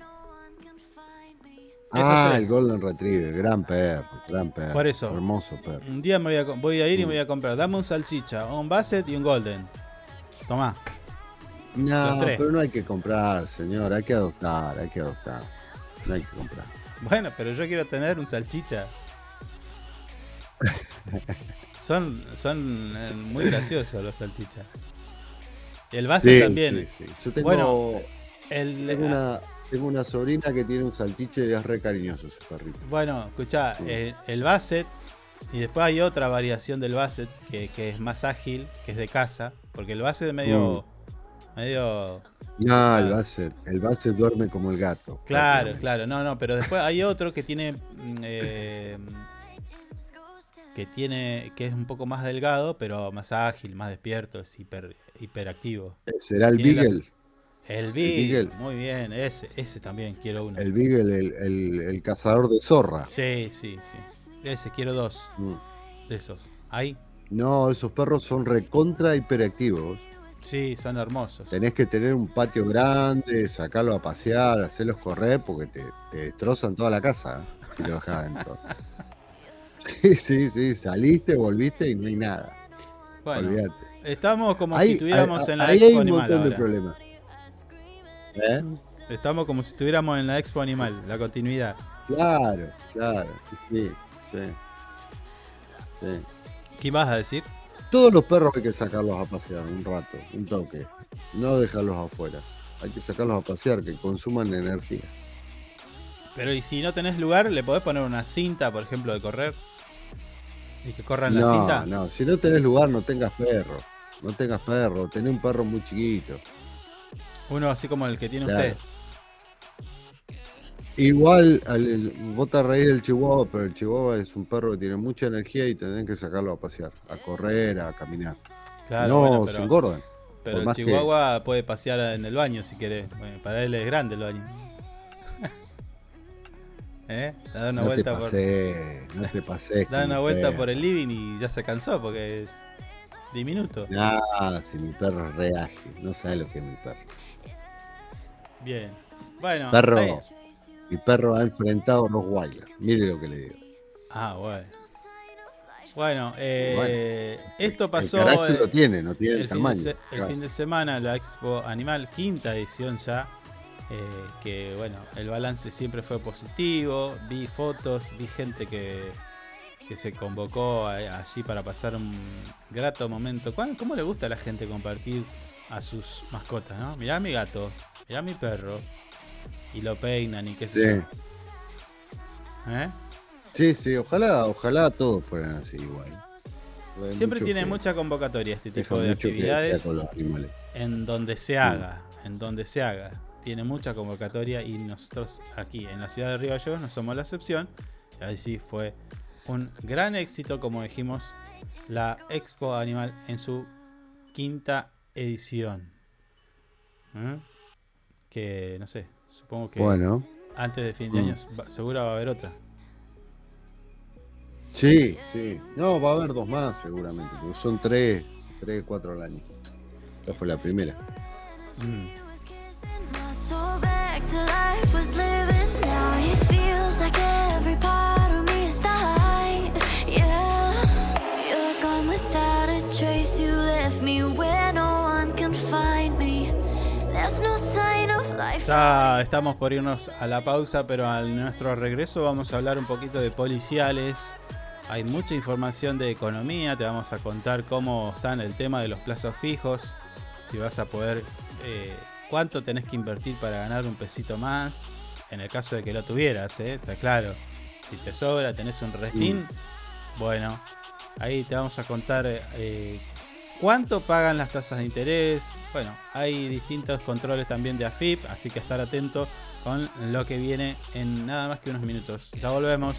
Ah, tres. el Golden Retriever, gran perro, gran perro. Por eso. Hermoso perro. Un día me voy a, voy a ir y me Mm. voy a comprar. Dame un salchicha, un basset y un golden. Tomá. No, pero no hay que comprar, señor, hay que adoptar, hay que adoptar. No hay que comprar. Bueno, pero yo quiero tener un salchicha. son son eh, muy graciosos los salchichas. El basset Sí, también. sí, sí. Yo tengo, Bueno, el, tengo una, tengo una sobrina que tiene un salchiche y es re cariñoso ese perrito. Bueno, escuchá, el, el Basset, y después hay otra variación del Basset que, que es más ágil, que es de casa, porque el Basset es medio. medio. No, el Basset, el Basset duerme como el gato. Claro, claro, no, no, pero después hay otro que tiene. mm, eh, que tiene. que es un poco más delgado, pero más ágil, más despierto, es hiper, hiperactivo. ¿Será el Tiene las- Beagle? El Beagle. Muy bien, ese, ese también quiero uno. El Beagle, el, el- el cazador de zorra. Sí, sí, sí. Ese quiero dos Mm. de esos. Ahí. No, esos perros son recontra hiperactivos. Sí, son hermosos. Tenés que tener un patio grande, sacarlos a pasear, hacerlos correr porque te, te destrozan toda la casa ¿eh? si lo dejas adentro. Sí, sí, sí, saliste, volviste y no hay nada. Bueno, Olvídate. estamos como Ahí- si estuviéramos ahí- en la ahí Expo hay un Animal montón de problemas. ¿Eh? Estamos como si estuviéramos en la Expo Animal, la continuidad. Claro, claro, sí, sí. sí. ¿Qué vas a decir? Todos los perros hay que sacarlos a pasear un rato, un toque. No dejarlos afuera. Hay que sacarlos a pasear, que consuman energía. Pero y si no tenés lugar, le podés poner una cinta, por ejemplo, de correr. Y que corran la No, cinta. no, si no tenés lugar, no tengas perro. No tengas perro, tenés un perro muy chiquito. Uno así como el que tiene Claro. usted. Igual, al, el, vos te reís del chihuahua, pero el chihuahua es un perro que tiene mucha energía y tenés que sacarlo a pasear, a correr, a caminar. Claro, no, bueno, se pero- engordan. Pero el que- chihuahua puede pasear en el baño si querés. Bueno, para él es grande el baño. ¿Eh? Da una no te vuelta por. no te pases. Da una vuelta por el living y ya se cansó porque es diminuto. Nada, si mi perro es re ágil, no sabe lo que es mi perro. Bien. Bueno, perro, ahí- mi perro ha enfrentado a Rottweiler. Mire lo que le digo. Ah, bueno. Bueno, eh, esto El pasó. eh, lo tiene, no tiene el, fin de el fin semana, la Expo Animal, quinta edición ya. eh, que bueno, el balance siempre fue positivo. Vi fotos, vi gente que, que se convocó allí para pasar un grato momento. ¿Cómo le gusta a la gente compartir a sus mascotas, no? Mirá a mi gato, mirá a mi perro. Y lo peinan y qué sé sí. ¿Eh? Sí, sí, ojalá, ojalá todos fueran así igual. Siempre tiene mucha convocatoria este tipo de actividades en donde se haga, en donde se haga. Tiene mucha convocatoria y nosotros aquí en la ciudad de Río Gallegos no somos la excepción. Ahí sí fue un gran éxito, como dijimos, la Expo Animal en su quinta edición. ¿Eh? Que no sé, supongo que bueno. antes de fin de año mm. seguro va a haber otra. Sí, sí. No, va a haber dos más seguramente, porque son tres, tres, cuatro al año. Esta fue la primera. Mm. Ya estamos por irnos a la pausa, pero a nuestro regreso vamos a hablar un poquito de policiales, hay mucha información de economía, te vamos a contar cómo está el tema de los plazos fijos, si vas a poder, eh, cuánto tenés que invertir para ganar un pesito más, en el caso de que lo tuvieras, ¿eh? está claro. Si te sobra, tenés un restín, mm. bueno, ahí te vamos a contar eh, cuánto pagan las tasas de interés. Bueno, hay distintos controles también de AFIP, así que estar atento con lo que viene en nada más que unos minutos. Ya volvemos.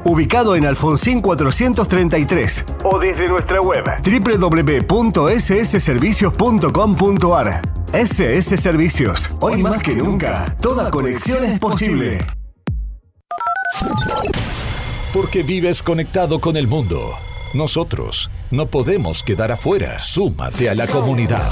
ubicado en Alfonsín 433. O desde nuestra web www.ssservicios.com .com.ar SS Servicios. Hoy más que nunca, toda conexión es posible. Porque vives conectado con el mundo. Nosotros no podemos quedar afuera. Súmate a la comunidad.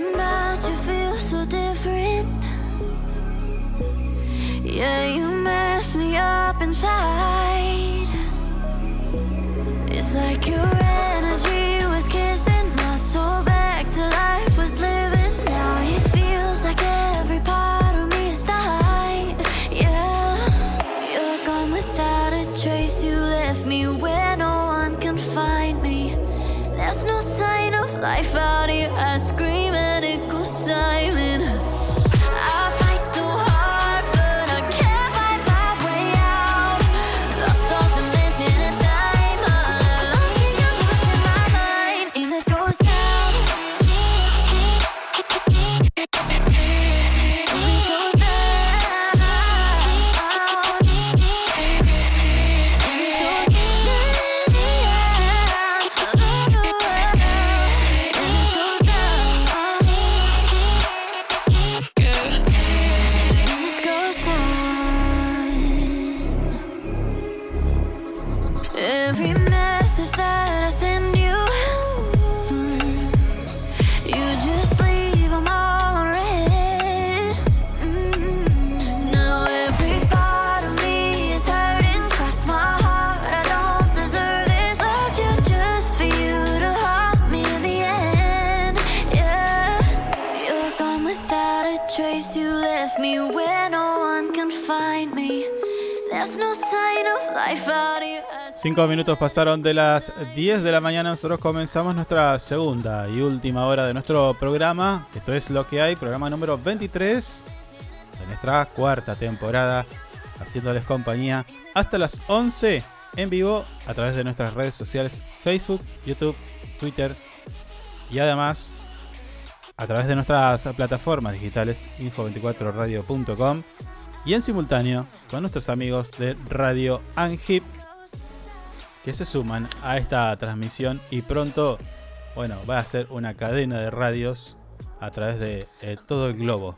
Yeah, you mess me up inside. It's like your Cinco minutos pasaron de las 10 de la mañana. Nosotros comenzamos nuestra segunda y última hora de nuestro programa. Esto es lo que hay, programa número 23 de nuestra cuarta temporada, haciéndoles compañía hasta las 11 en vivo a través de nuestras redes sociales Facebook, YouTube, Twitter y además a través de nuestras plataformas digitales info24radio.com y en simultáneo con nuestros amigos de Radio Angip que se suman a esta transmisión y pronto, bueno, va a ser una cadena de radios a través de eh, todo el globo.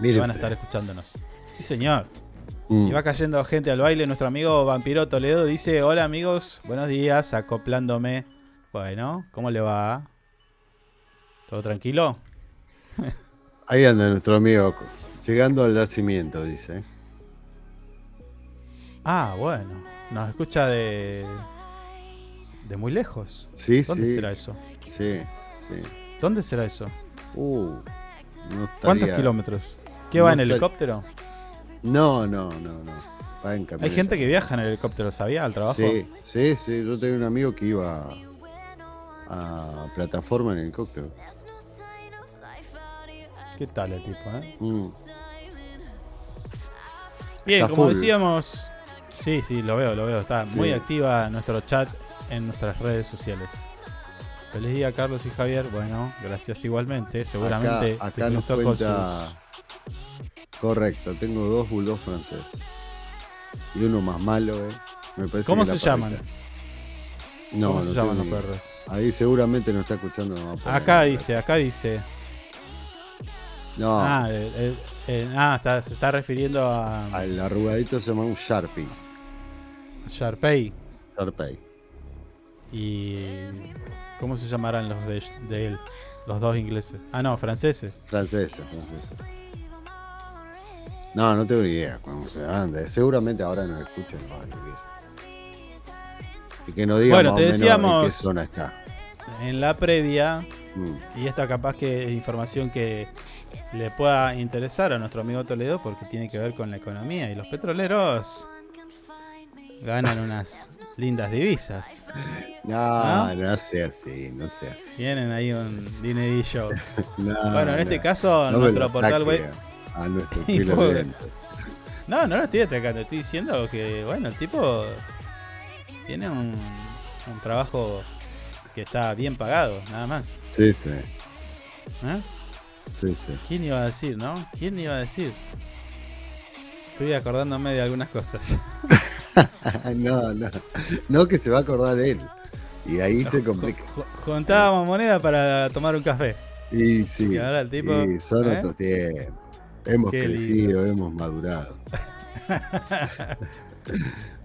Mire que van a estar escuchándonos. Sí, señor. Mm. Y va cayendo gente al baile. Nuestro amigo Vampiro Toledo dice: Hola amigos, buenos días, acoplándome. Bueno, ¿cómo le va? ¿Todo tranquilo? Ahí anda nuestro amigo, llegando al nacimiento, dice. Ah, bueno. Nos escucha de. de muy lejos. Sí, ¿Dónde sí. será eso? Sí, sí. ¿Dónde será eso? Uh, no estaría- ¿Cuántos kilómetros? ¿Qué va en estar- helicóptero? No, no, no, no. Va en Hay camioneta. gente que viaja en helicóptero, ¿sabía? Al trabajo. Sí, sí, sí. Yo tenía un amigo que iba a plataforma en helicóptero. ¿Qué tal el tipo, eh? Mm. Bien, Está como full. decíamos, sí, sí, lo veo, lo veo. Está Sí. muy activa nuestro chat en nuestras redes sociales. Feliz día, Carlos y Javier. Bueno, gracias igualmente. Seguramente acá, te acá nos cuenta. Correcto, tengo dos bulldogs franceses. Y uno más malo, ¿eh? Me parece ¿Cómo se llaman? No, ¿Cómo no se llaman los perros? Ahí seguramente no está escuchando. no Acá dice, acá dice. No, Ah, el- el- el- ah, está- se está refiriendo a al arrugadito se llama un Sharpie. Sharpei. Sharpie. ¿Y cómo se llamarán los de, de él? Los dos ingleses. Ah, no, franceses. Francesa, francesa. No, no tengo ni idea cómo se llaman. Seguramente ahora nos escuchan. Y que nos digan Bueno, más te o menos en decíamos- qué zona está. En la previa, Mm. y esta capaz que es información que le pueda interesar a nuestro amigo Toledo porque tiene que ver con la economía y los petroleros ganan unas lindas divisas. No, ¿No? no, sea así, no sea así. Tienen ahí un dinerillo. No, bueno, en este caso, No nuestro portal web. A, nuestro. No, no lo estoy atacando, estoy diciendo que, bueno, el tipo tiene un, un trabajo que está bien pagado, nada más. Sí, sí, ¿Eh? sí, sí. ¿Quién iba a decir, no? ¿Quién iba a decir? Estoy acordándome de algunas cosas. no, no. No que se va a acordar él. Y ahí se complica. Ju- Juntábamos moneda para tomar un café. Y sí. Y ahora el tipo, y son ¿eh? otros tiempos. Hemos Qué crecido, hemos madurado.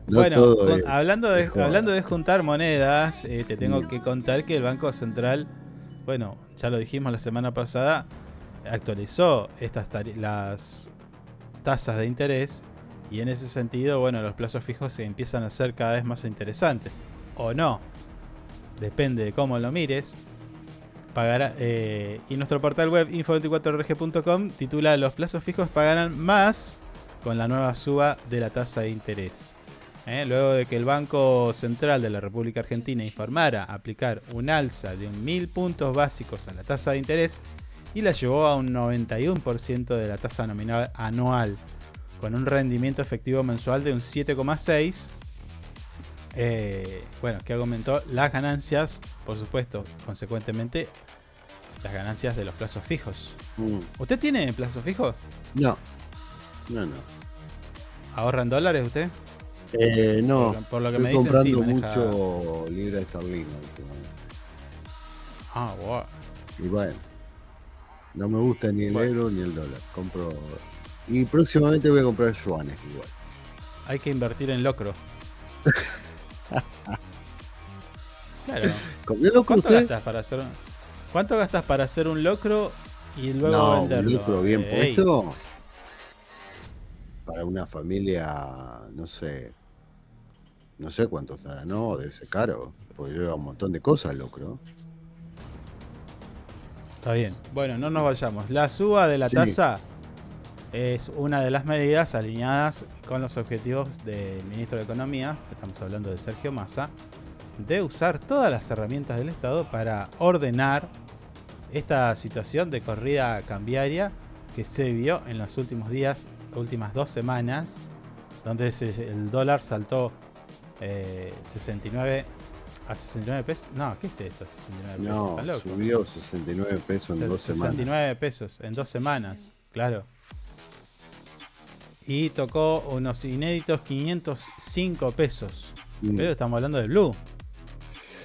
No bueno, hablando, de, hablando de juntar monedas, eh, te tengo que contar que el Banco Central, bueno, ya lo dijimos la semana pasada, actualizó estas las tasas de interés y en ese sentido, bueno, los plazos fijos se empiezan a ser cada vez más interesantes. O no, depende de cómo lo mires. Pagará, eh, y nuestro portal web info24rg.com titula Los plazos fijos pagarán más con la nueva suba de la tasa de interés. ¿eh? Luego de que el Banco Central de la República Argentina informara aplicar un alza de un 1000 puntos básicos a la tasa de interés y la llevó a un 91% de la tasa nominal anual, con un rendimiento efectivo mensual de un 7,6%. eh, bueno, que aumentó las ganancias, por supuesto, consecuentemente, las ganancias de los plazos fijos. Mm. ¿Usted tiene plazo fijo? No. No, no. ¿Ahorra en dólares usted? Eh, no. Por, por lo que Estoy me dicen, sí, comprando maneja- mucho libra esterlina. Ah, wow. Y bueno. No me gusta ni el Bueno. euro ni el dólar. Compro. Y próximamente voy a comprar yuanes igual. Hay que invertir en locro. Claro. ¿Comió locro ¿Cuánto usted? gastas para hacer ¿Cuánto gastas para hacer un locro y luego no, venderlo? un lucro bien ey, puesto. Para una familia, no sé. No sé cuánto estará, ¿no? De ese caro. Porque lleva un montón de cosas, locro. Está bien. Bueno, no nos vayamos. La suba de la Sí. tasa es una de las medidas alineadas con los objetivos del ministro de Economía, estamos hablando de Sergio Massa, de usar todas las herramientas del Estado para ordenar esta situación de corrida cambiaria que se vio en los últimos días, últimas dos semanas, donde el dólar saltó eh, 69 a 69 pesos. No, ¿qué es esto? 69 pesos. Subió 69 pesos en Se- dos semanas. 69 pesos en dos semanas, claro. Y tocó unos inéditos 505 pesos. Mm. Pero estamos hablando de Blue.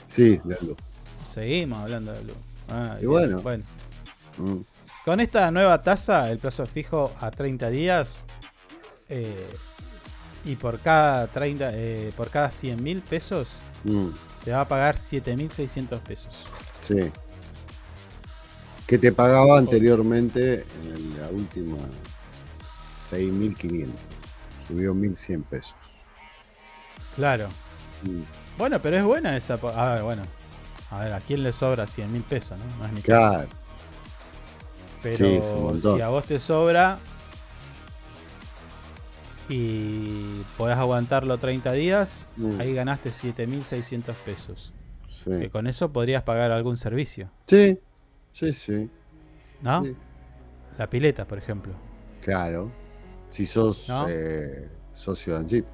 Sí, de luz. Seguimos hablando de Blue. Ah, Y bueno. bueno. Mm. Con esta nueva tasa, el plazo fijo a 30 días. eh, y por cada 30, eh, por cada 100 mil pesos, Mm, te va a pagar 7.600 pesos. sí. Que te pagaba anteriormente en la última 6.500. Subió 1.100 pesos. Claro. Bueno, pero es buena esa. A ver, bueno. A ver, ¿a quién le sobra 100 mil pesos? No? No es mi caso. Claro. Pero Sí, si a vos te sobra y podés aguantarlo 30 días, Mm. ahí ganaste 7.600 pesos. Que con eso podrías pagar algún servicio, Sí, sí, sí. ¿no? Sí. La pileta, por ejemplo. Claro. Si sos ¿No? eh, socio de Jeep.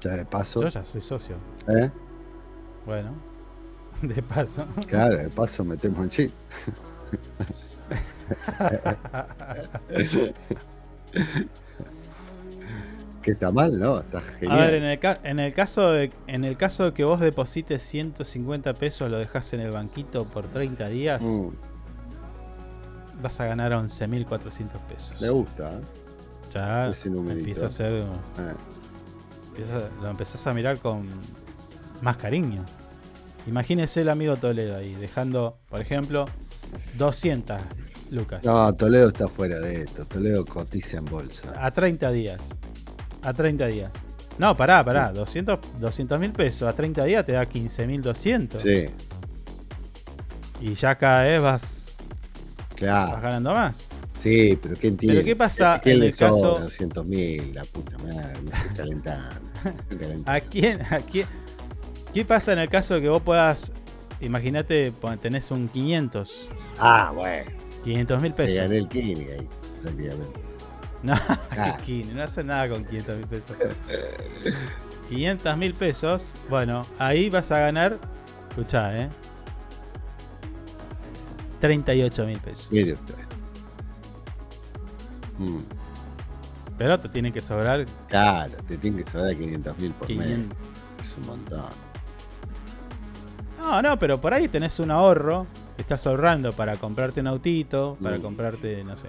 Ya de paso. Yo ya soy socio. ¿Eh? Bueno, de paso. Claro, de paso metemos en chip. que está mal, ¿no? Está A ver, genial. en el, ca- en el caso de en el caso de que vos deposites 150 pesos, lo dejas en el banquito por 30 días, Mm, vas a ganar 11.400 pesos. me gusta. ¿eh? Ya empieza a ser Eh, empieza- lo empezás a mirar con más cariño. Imagínese el amigo Toledo ahí, dejando, por ejemplo, 200 lucas. No, Toledo está fuera de esto. Toledo cotiza en bolsa. A 30 días. A 30 días. No, pará, pará. 200 mil pesos a 30 días te da 15.200. Sí, Y ya cada vez vas, vas claro. ganando más. Sí, pero ¿quién tiene? Pero ¿qué pasa ¿Quién en el caso- sobra 200 mil? La puta madre, me estoy calentando. estoy calentando. ¿A quién? ¿A quién? ¿Qué pasa en el caso de que vos puedas, imagínate, tenés un 500, Ah, bueno. 500 mil Te pesos? gané el Kini ahí, prácticamente. No, Ah. que Kini, no hace nada con 500 mil pesos. 500 mil pesos, bueno, ahí vas a ganar, escuchá, eh. 38 mil pesos. Mire usted. Mm, Pero te tienen que sobrar claro, te tiene que sobrar 500 mil por mes. 500. Es un montón. No, no, pero por ahí tenés un ahorro. Estás ahorrando para comprarte un autito, para Mm. comprarte, no sé,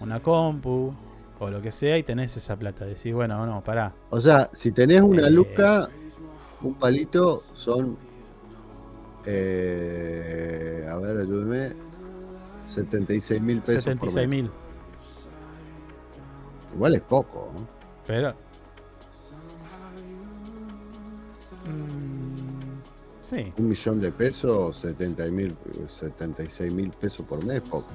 una compu o lo que sea y tenés esa plata. Decís, bueno, no, pará. O sea, si tenés una Eh. luca, un palito son. eh, a ver, ayúdeme. 76 mil pesos. por 76 mes. mil. Igual es poco. ¿no? Pero. Mm, sí. Un millón de pesos, 70 mil, 76 mil pesos por mes, poco.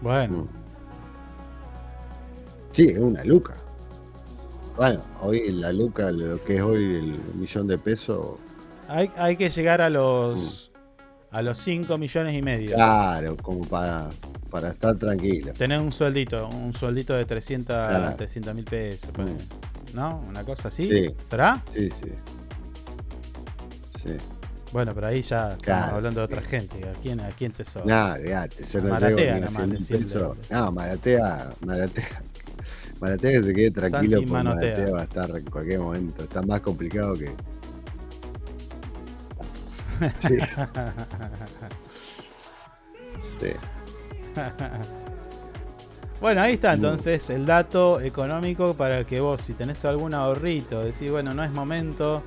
Bueno, Mm. Sí, es una luca. Bueno, hoy la luca, lo que es hoy el millón de pesos, hay, hay que llegar a los. A los 5 millones y medio. claro, como para, para estar tranquilo. Tener un sueldito, un sueldito de 300 Claro. mil pesos. ponele. ¿No? Una cosa así. Sí. ¿Será? Sí, sí. Sí. Bueno, pero ahí ya estamos hablando de sí. otra gente. ¿A quién, a quién te sobra? No, fíjate, yo no Maratea llego ni a nomás, 100 mil decirle. pesos. No, Maratea, Maratea. Maratea que se quede tranquilo porque. Maratea va a estar en cualquier momento. Está más complicado que. Sí. sí. bueno, ahí está entonces el dato económico para que vos, si tenés algún ahorrito, decís, bueno, no es momento,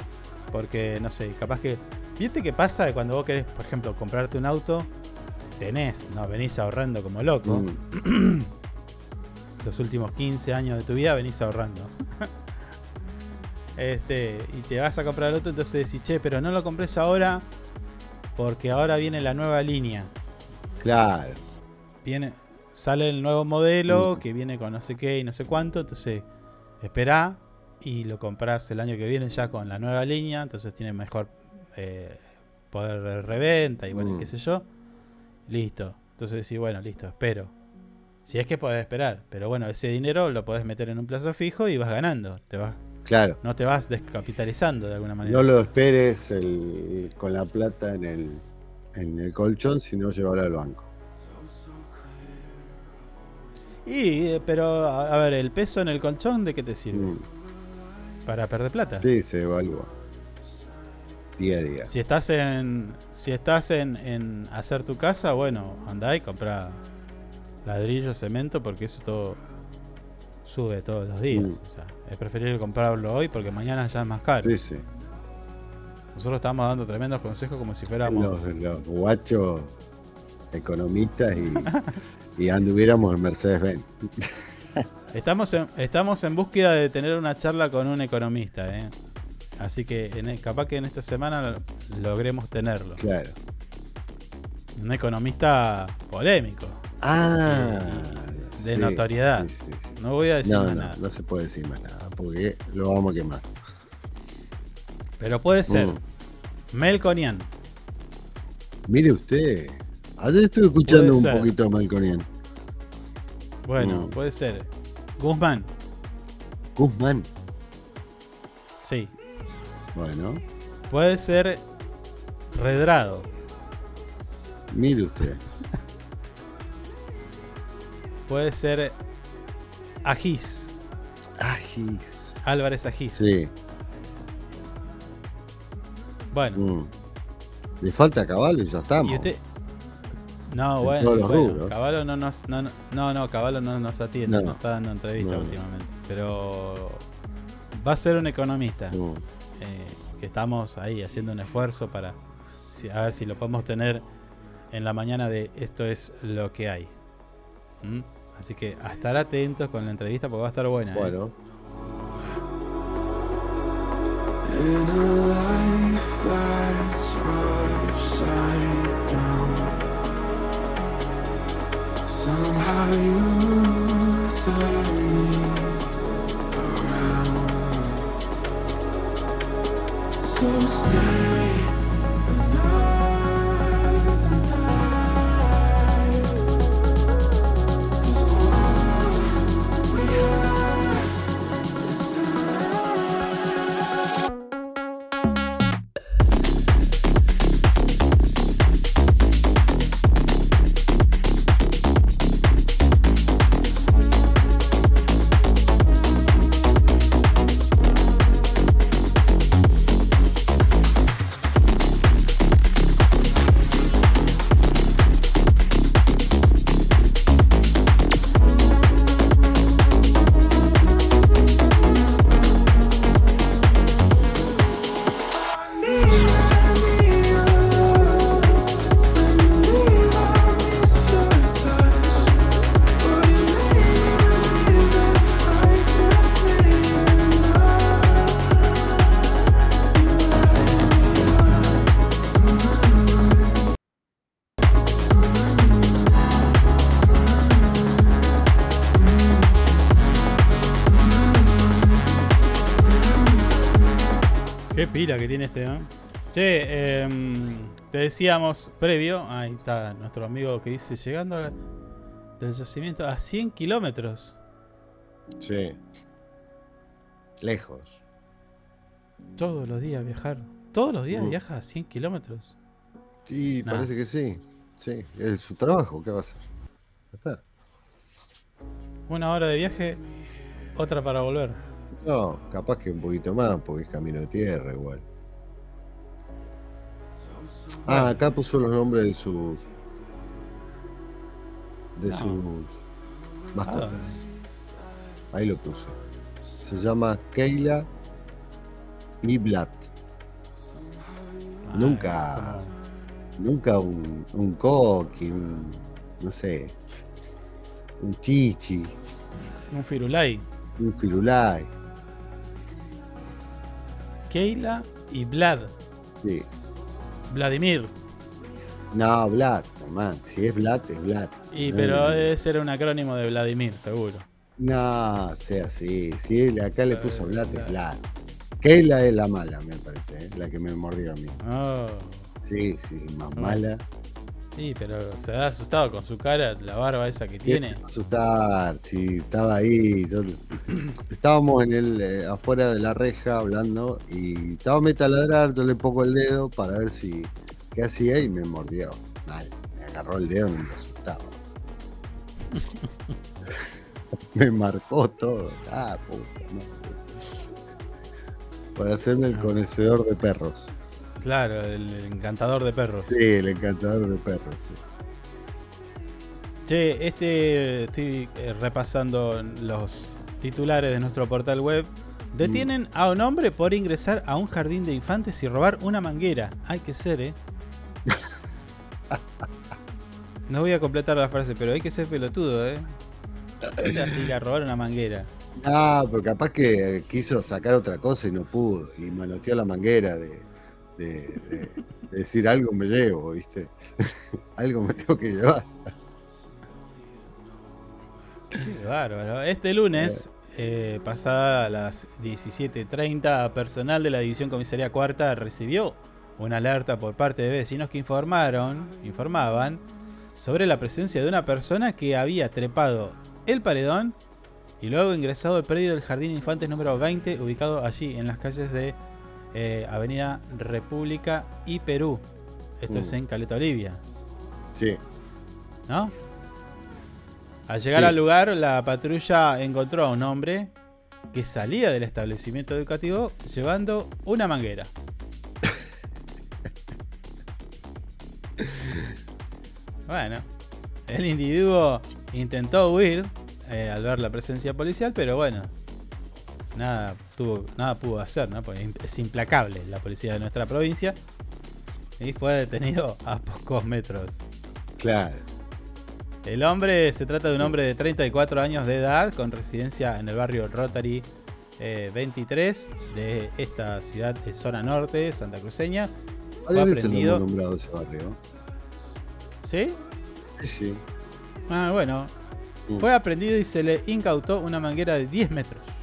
porque no sé, capaz que. ¿Viste qué pasa cuando vos querés, por ejemplo, comprarte un auto? Tenés, no, venís ahorrando como loco. Mm, Los últimos 15 años de tu vida venís ahorrando. este, y te vas a comprar el auto, entonces decís, che, pero no lo compres ahora porque ahora viene la nueva línea. claro. Viene, sale el nuevo modelo Mm. que viene con no sé qué y no sé cuánto, entonces esperá y lo compras el año que viene ya con la nueva línea, entonces tiene mejor eh, poder de reventa y bueno, Mm. qué sé yo. Listo. Entonces decís, bueno, listo, espero. Si es que podés esperar, pero bueno, ese dinero lo podés meter en un plazo fijo y vas ganando, te vas, Claro. no te vas descapitalizando de alguna manera. No lo esperes el- con la plata en el, en el colchón, sino llevarlo al banco. Y, eh, pero, a, a ver, el peso en el colchón, ¿de qué te sirve? Mm, Para perder plata. Sí, se evalúa. Día a día. Si estás en. Si estás en, en hacer tu casa, bueno, andá y comprá ladrillo, cemento, porque eso todo sube todos los días. Mm. O sea, es preferible comprarlo hoy porque mañana ya es más caro. Sí, sí. Nosotros estamos dando tremendos consejos como si fuéramos. Los, los guachos economistas y, y anduviéramos en Mercedes-Benz. Estamos en, estamos en búsqueda de tener una charla con un economista, ¿eh? Así que en capaz que en esta semana lo- logremos tenerlo. Claro. Un economista polémico, Ah. de sí, notoriedad. sí, sí, sí. No voy a decir No, más no, nada. no se puede decir más nada, porque lo vamos a quemar. Pero puede ser Mm. Melconian. Mire usted. Ayer estuve escuchando un poquito a Malconian. Bueno, Mm. puede ser. Guzmán, Guzmán. sí. Bueno, Puede ser Redrado. mire usted. Puede ser Agis. Agis. Álvarez Agis. Sí. Bueno, mm. Le falta caballo y ya estamos. y usted. No, En bueno, todos los bueno. Caballo no nos. No, no, no, no, Caballo no nos atiende, No. no, está dando entrevista No. últimamente. Pero va a ser un economista. Eh, que estamos ahí haciendo un esfuerzo para si- a ver si lo podemos tener en la mañana de esto es lo que hay. ¿Mm? Así que a estar atentos con la entrevista porque va a estar buena. ¿eh? Bueno. so still. ¿No? Che, em, te decíamos previo, ahí está nuestro amigo que dice, llegando a- del yacimiento a 100 kilómetros. Sí. Lejos. Todos los días viajar. Todos los días Mm. viaja a 100 kilómetros. Sí, Nah. parece que sí. Sí, es su trabajo, ¿qué va a hacer? Ya está. Una hora de viaje, otra para volver. No, capaz que un poquito más, porque es camino de tierra igual. Ah, acá puso los nombres de sus. de No. sus mascotas. Ah. Ahí lo puso. Se llama Keila y Blatt. Ah, nunca. Nunca un, un coqui, un. no sé. Un chichi, Un firulai. un firulai. Keila y Vlad. Sí. Vladimir. No, Vlad, nomás. Si es Vlad, es Vlad. Y No, pero debe ser un acrónimo de Vladimir, seguro. No, sea así. Si acá le puso Vlad, es Vlad. Keila es la mala, me parece, ¿eh? la que me mordió a mí. Oh. Sí, sí, más mala. Sí, pero se ha asustado con su cara, la barba esa que tiene. Asustar, sí, estaba ahí. yo- estábamos en el, eh, afuera de la reja hablando y estaba me taladrar, yo le pongo el dedo para ver si qué hacía y me mordió. Mal, me agarró el dedo y me asustaba. me marcó todo. Ah, puta, no. Para hacerme el conocedor de perros. Claro, el, el encantador de perros. Sí, el encantador de perros. sí. Che, este estoy eh, repasando los titulares de nuestro portal web. Detienen a un hombre por ingresar a un jardín de infantes y robar una manguera. Hay que ser, ¿eh? No voy a completar la frase, pero hay que ser pelotudo, ¿eh? Así a robar una manguera. Ah, pero capaz que quiso sacar otra cosa y no pudo. Y manoteó la manguera de, de- de- de decir algo me llevo, ¿viste? algo me tengo que llevar. Qué bárbaro. Este lunes, eh, pasada las 17.30, personal de la División Comisaría Cuarta recibió una alerta por parte de vecinos que informaron, informaban sobre la presencia de una persona que había trepado el paredón y luego ingresado al predio del Jardín Infantes número 20, ubicado allí en las calles de eh, Avenida República y Perú. Esto Mm. es en Caleta Olivia, Sí. ¿no? Al llegar Sí. al lugar, la patrulla encontró a un hombre que salía del establecimiento educativo llevando una manguera. bueno, el individuo intentó huir eh, al ver la presencia policial, pero bueno, nada, tuvo, nada pudo hacer, ¿no? Porque es implacable la policía de nuestra provincia. Y fue detenido a pocos metros. Claro. El hombre se trata de un hombre de 34 años de edad con residencia en el barrio Rotary eh, 23 de esta ciudad de zona norte, Santa Cruceña. Fue aprendido. nombrado ese barrio. ¿Sí? Sí, sí. Ah, bueno. Mm. Fue aprendido y se le incautó una manguera de 10 metros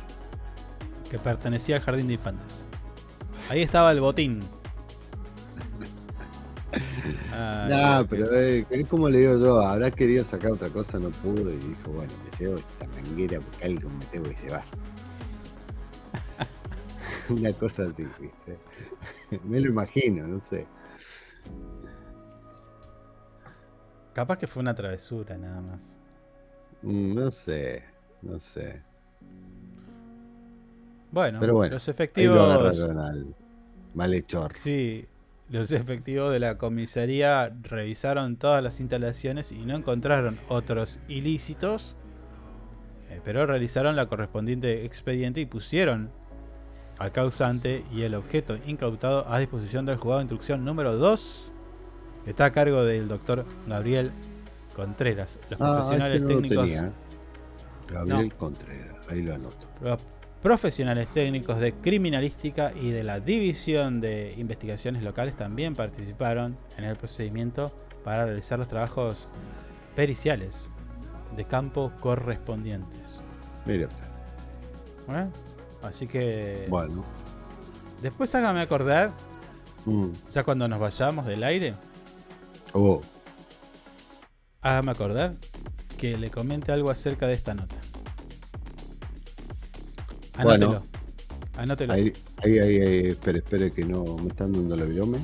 que pertenecía al jardín de infantes. Ahí estaba el botín. Ah, Nah, pero eh, es como le digo yo, habrá querido sacar otra cosa, no pudo y dijo, bueno, me llevo esta manguera porque algo me tengo que llevar. Una cosa así, ¿viste? me lo imagino, no sé. Capaz que fue una travesura nada más. Mm, No sé, no sé. Bueno, Pero bueno, los ahí lo efectivos. agarraron al malhechor. Sí, los efectivos de la comisaría revisaron todas las instalaciones y no encontraron otros ilícitos, eh, pero realizaron la correspondiente expediente y pusieron al causante y el objeto incautado a disposición del juzgado de instrucción número 2, que está a cargo del doctor Gabriel Contreras. Los Ah, profesionales este no lo técnicos. tenía. Gabriel Contreras, ahí lo anoto. Los profesionales técnicos de criminalística y de la división de investigaciones locales también participaron en el procedimiento para realizar los trabajos periciales de campo correspondientes. Mira, ¿Eh? Así que bueno. después hágame acordar, Mm. ya cuando nos vayamos del aire, Oh, hágame acordar que le comente algo acerca de esta nota. Anótelo. Bueno. Anótelo. ahí, ahí, ahí, ahí, espere, espere que no me están dando el biome.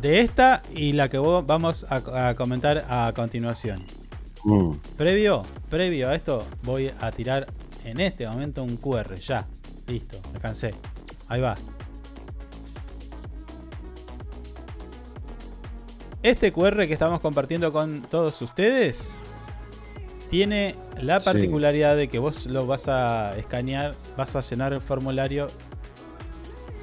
De esta y la que vamos a, a comentar a continuación. Mm. Previo, previo a esto, voy a tirar en este momento un QR. Ya. Listo, me cansé. Ahí va. Este QR que estamos compartiendo con todos ustedes tiene la Sí. particularidad de que vos lo vas a escanear, vas a llenar el formulario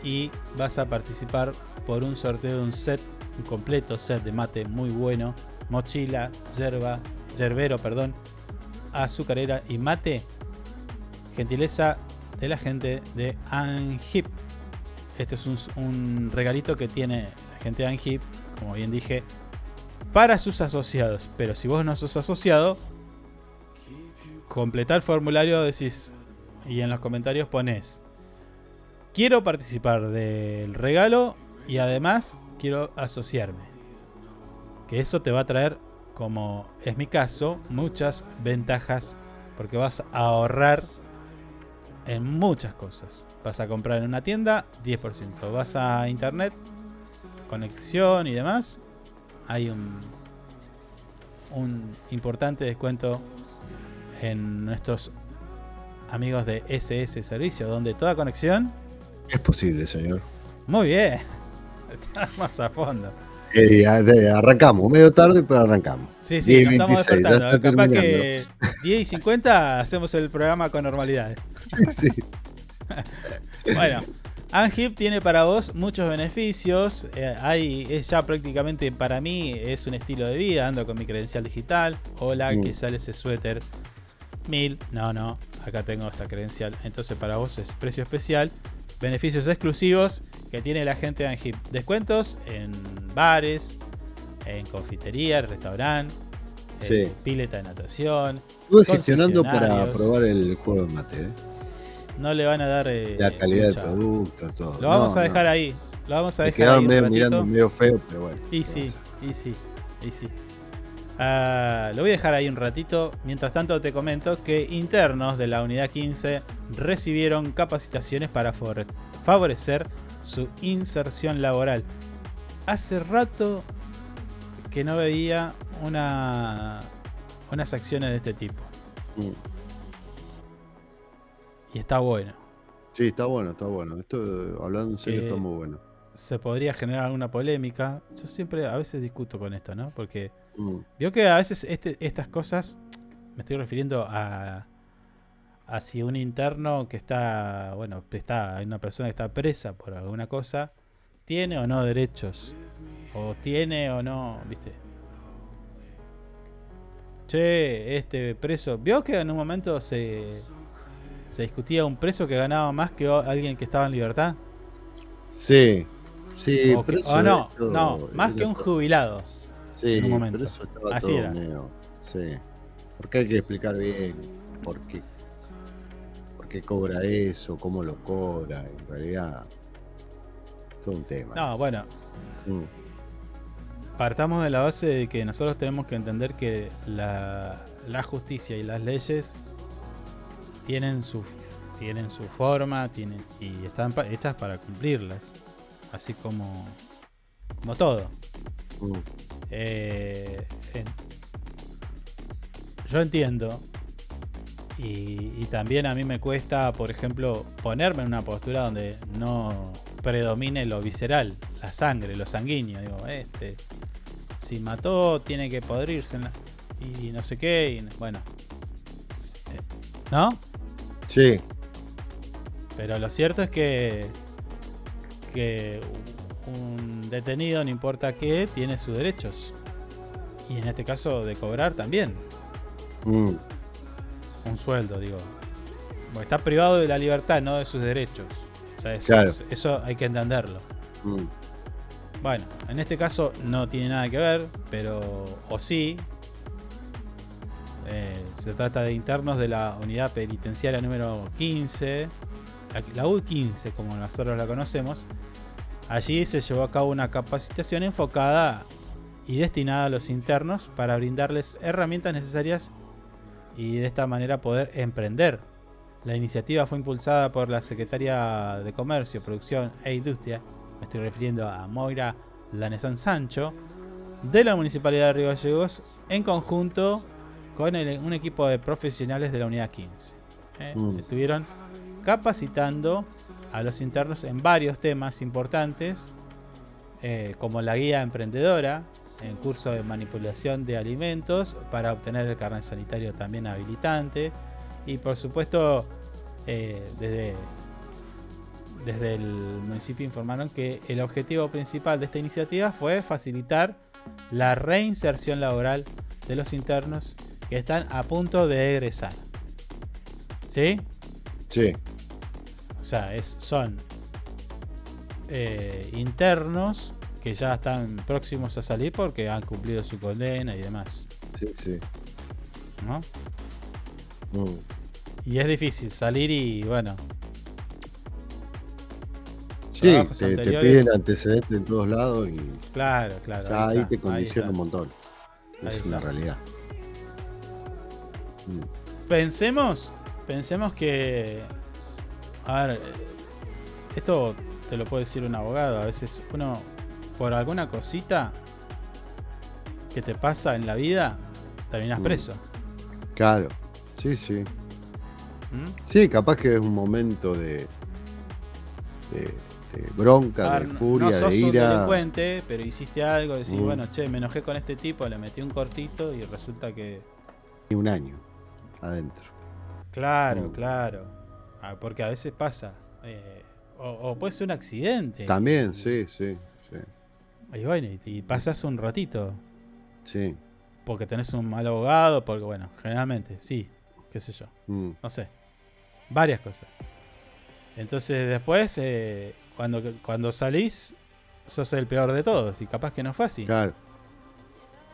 y vas a participar por un sorteo de un set, un completo set de mate muy bueno, mochila, yerba, yerbero, perdón, azucarera y mate, gentileza de la gente de Angip. Este es un, un regalito que tiene la gente de Angip, como bien dije, para sus asociados. Pero si vos no sos asociado, completar el formulario, decís, y en los comentarios pones, quiero participar del regalo y además quiero asociarme. Que eso te va a traer, como es mi caso, muchas ventajas porque vas a ahorrar en muchas cosas. Vas a comprar en una tienda, 10%. Vas a internet, conexión y demás, hay un, un importante descuento en nuestros amigos de SS Servicio, donde toda conexión, Es posible, señor. muy bien, estamos a fondo. Eh, arrancamos, medio tarde, pero arrancamos. Sí, sí, 10 nos estamos 26, ya despertando. Capaz terminando. que 10 y 50 hacemos el programa con normalidad. Sí. Bueno, Angip tiene para vos muchos beneficios. Eh, hay, es ya prácticamente para mí es un estilo de vida. Ando con mi credencial digital. Hola, Mm. que sale ese suéter. Mil. No, no. Acá tengo esta credencial. Entonces para vos es precio especial. Beneficios exclusivos que tiene la gente de Angip. Descuentos en bares, en confitería, restaurante, Sí. pileta de natación. Estuve gestionando para probar el juego de mate. ¿eh? No le van a dar. eh, La calidad del producto, todo. Lo vamos No, a dejar no. ahí. Lo vamos a Me dejar ahí quedaron medio, mirando medio feo, pero bueno. Y ¿qué sí, y sí, y sí. Ah, lo voy a dejar ahí un ratito. Mientras tanto te comento que internos de la unidad 15 recibieron capacitaciones para favore- favorecer su inserción laboral. Hace rato que no veía una, unas acciones de este tipo. Mm. Y está bueno. Sí, está bueno, está bueno. Esto, hablando en serio, Que- está muy bueno. Se podría generar alguna polémica. Yo siempre a veces discuto con esto, ¿no? Porque Mm. Veo que a veces este- estas cosas, me estoy refiriendo a, a si un interno que está, bueno, está, hay una persona que está presa por alguna cosa, tiene o no derechos, o tiene o no, viste. Che, este preso, vio que en un momento se, se discutía un preso que ganaba más que alguien que estaba en libertad. Sí, sí, o, que- o no, no, más que un jubilado. Sí, en un momento. pero eso estaba Así todo era. medio- Sí. Porque hay que explicar bien por qué, por qué cobra eso, cómo lo cobra. En realidad, todo un tema. No, bueno, Mm. Partamos de la base de que nosotros tenemos que entender que la, la justicia y las leyes tienen su, tienen su forma tienen, y están pa- hechas para cumplirlas. Así como, como todo. Mm. Eh, en- yo entiendo. Y, y también a mí me cuesta, por ejemplo, ponerme en una postura donde no predomine lo visceral, la sangre, lo sanguíneo. Digo, este, si mató, tiene que podrirse. en la- y no sé qué. y bueno. ¿No? Sí, Pero lo cierto es que, que un detenido, no importa qué, tiene sus derechos. Y en este caso de cobrar también. Mm. Un sueldo, digo. Porque está privado de la libertad, no de sus derechos. O sea, eso, Claro. eso hay que entenderlo. Mm. Bueno, en este caso no tiene nada que ver, pero o sí. Eh, se trata de internos de la unidad penitenciaria número 15, la- la U15 como nosotros la conocemos. Allí se llevó a cabo una capacitación enfocada y destinada a los internos para brindarles herramientas necesarias y de esta manera poder emprender. La iniciativa fue impulsada por la Secretaria de Comercio, Producción e Industria, me estoy refiriendo a Moira Lanesan Sancho, de la Municipalidad de Río Gallegos, en conjunto con el- un equipo de profesionales de la Unidad 15. ¿eh? Mm. Estuvieron capacitando a los internos en varios temas importantes, eh, como la guía emprendedora, el curso de manipulación de alimentos para obtener el carnet sanitario también habilitante, y por supuesto, eh, desde, desde el municipio informaron que el objetivo principal de esta iniciativa fue facilitar la reinserción laboral de los internos que están a punto de egresar. ¿Sí? sí, sea, es, son eh, internos que ya están próximos a salir porque han cumplido su condena y demás. sí, sí. ¿no? Mm. Y es difícil salir y bueno. Sí, te, piden antecedentes en todos lados y Claro, claro. ya ahí, está, te condiciona un montón. Ahí es una está. realidad. Mm. Pensemos, pensemos que. A ver, esto te lo puede decir un abogado. A veces uno, por alguna cosita que te pasa en la vida, terminas Mm. preso. Claro, sí, sí. ¿Mm? Sí, capaz que es un momento de, de, de bronca, Ah, de no- furia, no sos de un ira. delincuente, pero hiciste algo, decís, Mm. bueno, che, me enojé con este tipo, le metí un cortito y resulta que. Y un año adentro. Claro, Mm. claro. Ah, porque a veces pasa. eh, o, o puede ser un accidente. También, sí, sí, sí. Y bueno, y, y pasas un ratito. Sí. Porque tenés un mal abogado, porque bueno, generalmente, sí, qué sé yo. Mm. No sé. Varias cosas. Entonces después, eh, cuando, cuando salís, sos el peor de todos. Y capaz que no es fácil. Claro.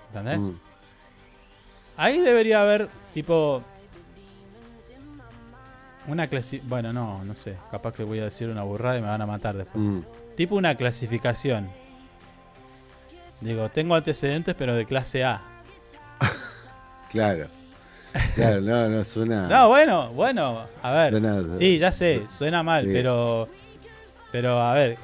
¿Entendés? Mm. Ahí debería haber, tipo. Una clase. Bueno, no, no sé. Capaz que voy a decir una burrada y me van a matar después. Mm. tipo una clasificación. Digo, tengo antecedentes, pero de clase A. Claro. Claro, no, no, suena. No, bueno, bueno, a ver. Suena- sí, ya sé, suena mal, Sí. pero. Pero, a ver.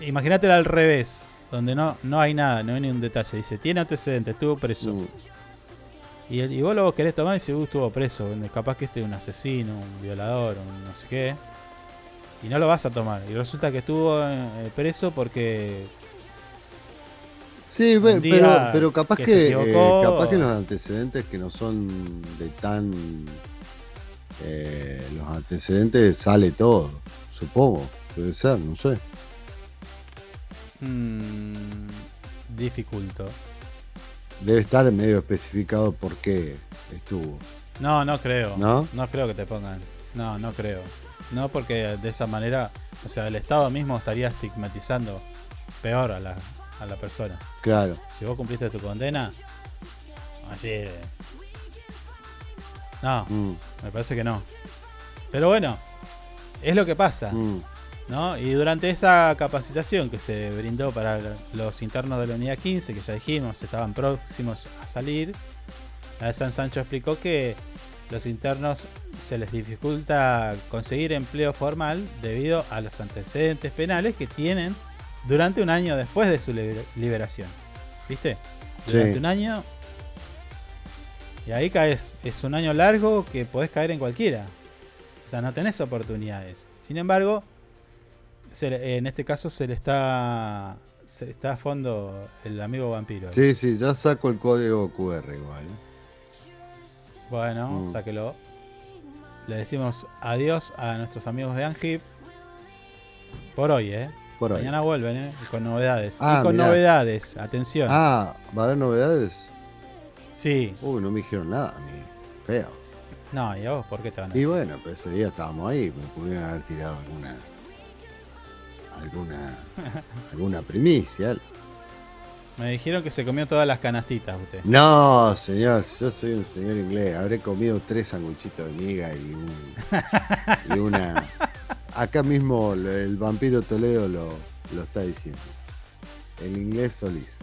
eh, Imagínatelo al revés, donde no, no hay nada, no hay ni un detalle. Dice, tiene antecedentes, estuvo preso. Mm. Y, el- y vos lo querés tomar y dice, uh, estuvo preso. Capaz que este es un asesino, un violador, un no sé qué. Y no lo vas a tomar. Y resulta que estuvo eh, preso porque. Sí, pero, pero capaz que eh, capaz que los antecedentes que no son de tan eh, los antecedentes sale todo, supongo, puede ser, no sé. mm, dificulto. Debe estar medio especificado por qué estuvo. No, no creo. ¿No? creo que te pongan. No, no creo. No, porque de esa manera, o sea, el Estado mismo estaría estigmatizando peor a la, a la persona. Claro. Si vos cumpliste tu condena, así. de- No, Mm, me parece que no. Pero bueno, es lo que pasa. mm. ¿No? Y durante esa capacitación que se brindó para los internos de la unidad 15, que ya dijimos, estaban próximos a salir, la de San Sancho explicó que los internos se les dificulta conseguir empleo formal debido a los antecedentes penales que tienen durante un año después de su liber- liberación. ¿Viste? Durante Sí. un año. Y ahí caes. Es un año largo que podés caer en cualquiera. O sea, no tenés oportunidades. Sin embargo, se le- en este caso se le está. Se está a fondo el amigo vampiro. Sí, sí, ya saco el código QR igual. Bueno, Mm. sáquelo. Le decimos adiós a nuestros amigos de Angip. Por hoy, ¿eh? Por hoy. Mañana vuelven, ¿eh? Y con novedades. Ah, y con mirá. novedades, atención. Ah, ¿va a haber novedades? Sí. Uy, no me dijeron nada a mí. Feo. No, ¿y a vos por qué te van a Y decir? bueno, pues ese día estábamos ahí, me pudieron haber tirado alguna. Alguna. alguna primicia. Me dijeron que se comió todas las canastitas usted. No, señor, yo soy un señor inglés. Habré comido tres sanguchitos de miga y, un- y una. Acá mismo el vampiro Toledo lo, lo está diciendo. El inglés Solís.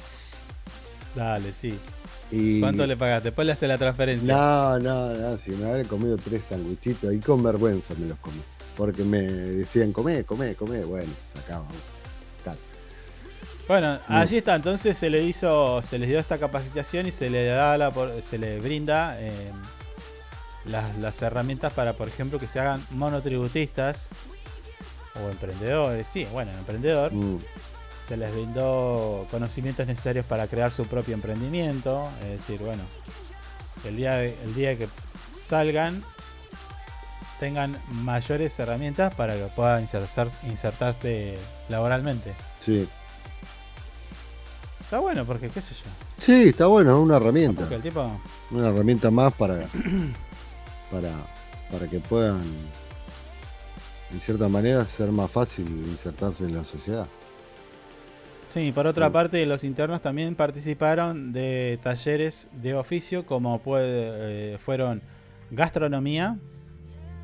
Dale, sí. Y- ¿Cuánto le pagaste? Después le hace la transferencia. No, no, no, si me habré comido tres sanguchitos y con vergüenza me los comí. Porque me decían, comé, comé, comé. Bueno, sacaba. Tal. Bueno, allí está. Entonces se le hizo, se les dio esta capacitación y se le da la, se le brinda eh, las, las herramientas para, por ejemplo, que se hagan monotributistas o emprendedores. Sí, bueno, emprendedor. Mm, Se les brindó conocimientos necesarios para crear su propio emprendimiento. Es decir, bueno, el día, de- el día que salgan tengan mayores herramientas para que puedan insertar, insertarse laboralmente. Sí. Está bueno porque, qué sé yo. Sí, está bueno, es una herramienta. El tipo. Una herramienta más para, para, para que puedan, en cierta manera, ser más fácil insertarse en la sociedad. Sí, por otra parte, los internos también participaron de talleres de oficio como puede, eh, fueron gastronomía,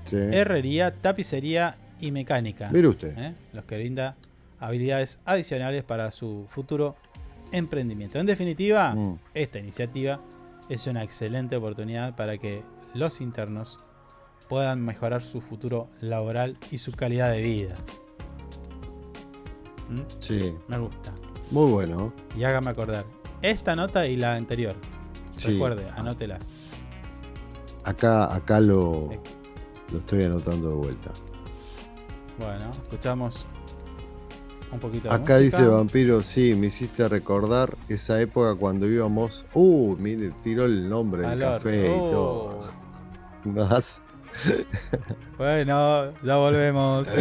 Sí. herrería, tapicería y mecánica. Mire usted. ¿eh? Los que brinda habilidades adicionales para su futuro emprendimiento. En definitiva, Mm. esta iniciativa es una excelente oportunidad para que los internos puedan mejorar su futuro laboral y su calidad de vida. ¿Mm? Sí. Me gusta. Muy bueno. Y hágame acordar. Esta nota y la anterior. Sí. Recuerde, anótela. Acá, acá lo, lo estoy anotando de vuelta. Bueno, escuchamos un poquito de Acá música. dice Vampiro, sí, me hiciste recordar esa época cuando íbamos. Uh, mire, tiró el nombre del café y todo. Más. Bueno, ya volvemos.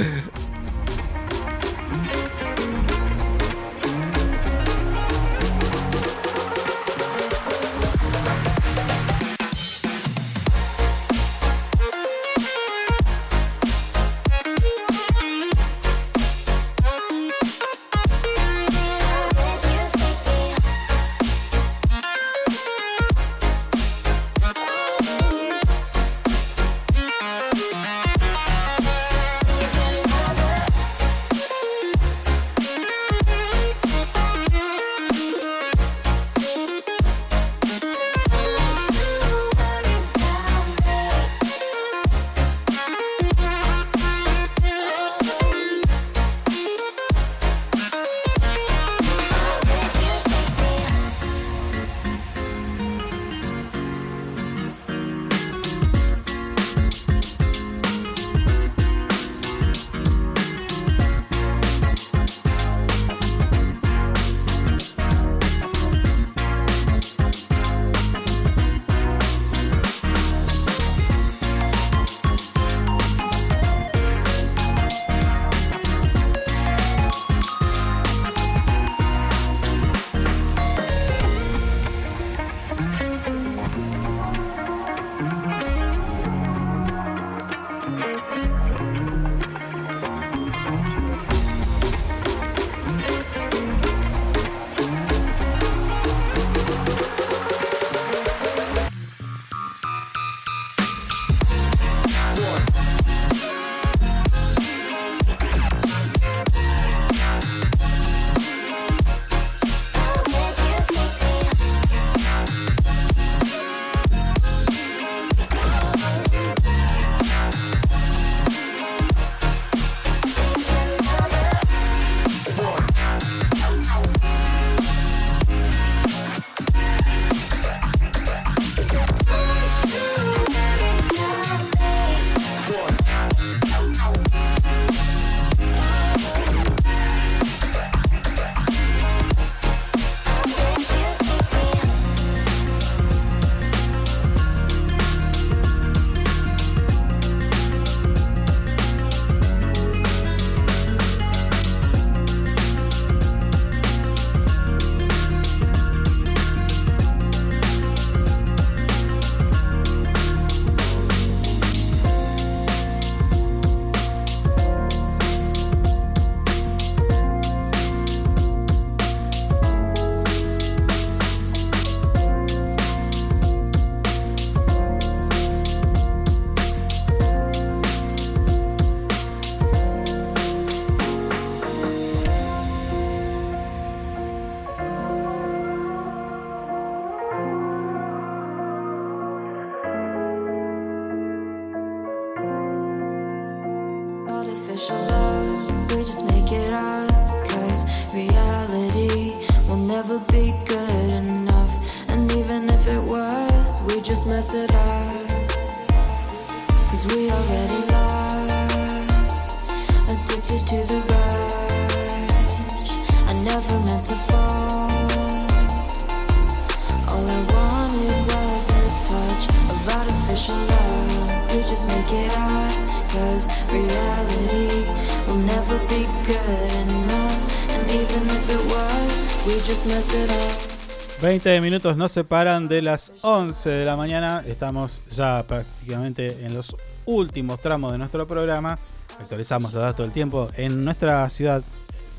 20 minutos nos separan de las 11 de la mañana. Estamos ya prácticamente en los últimos tramos de nuestro programa. Actualizamos los datos del tiempo. En nuestra ciudad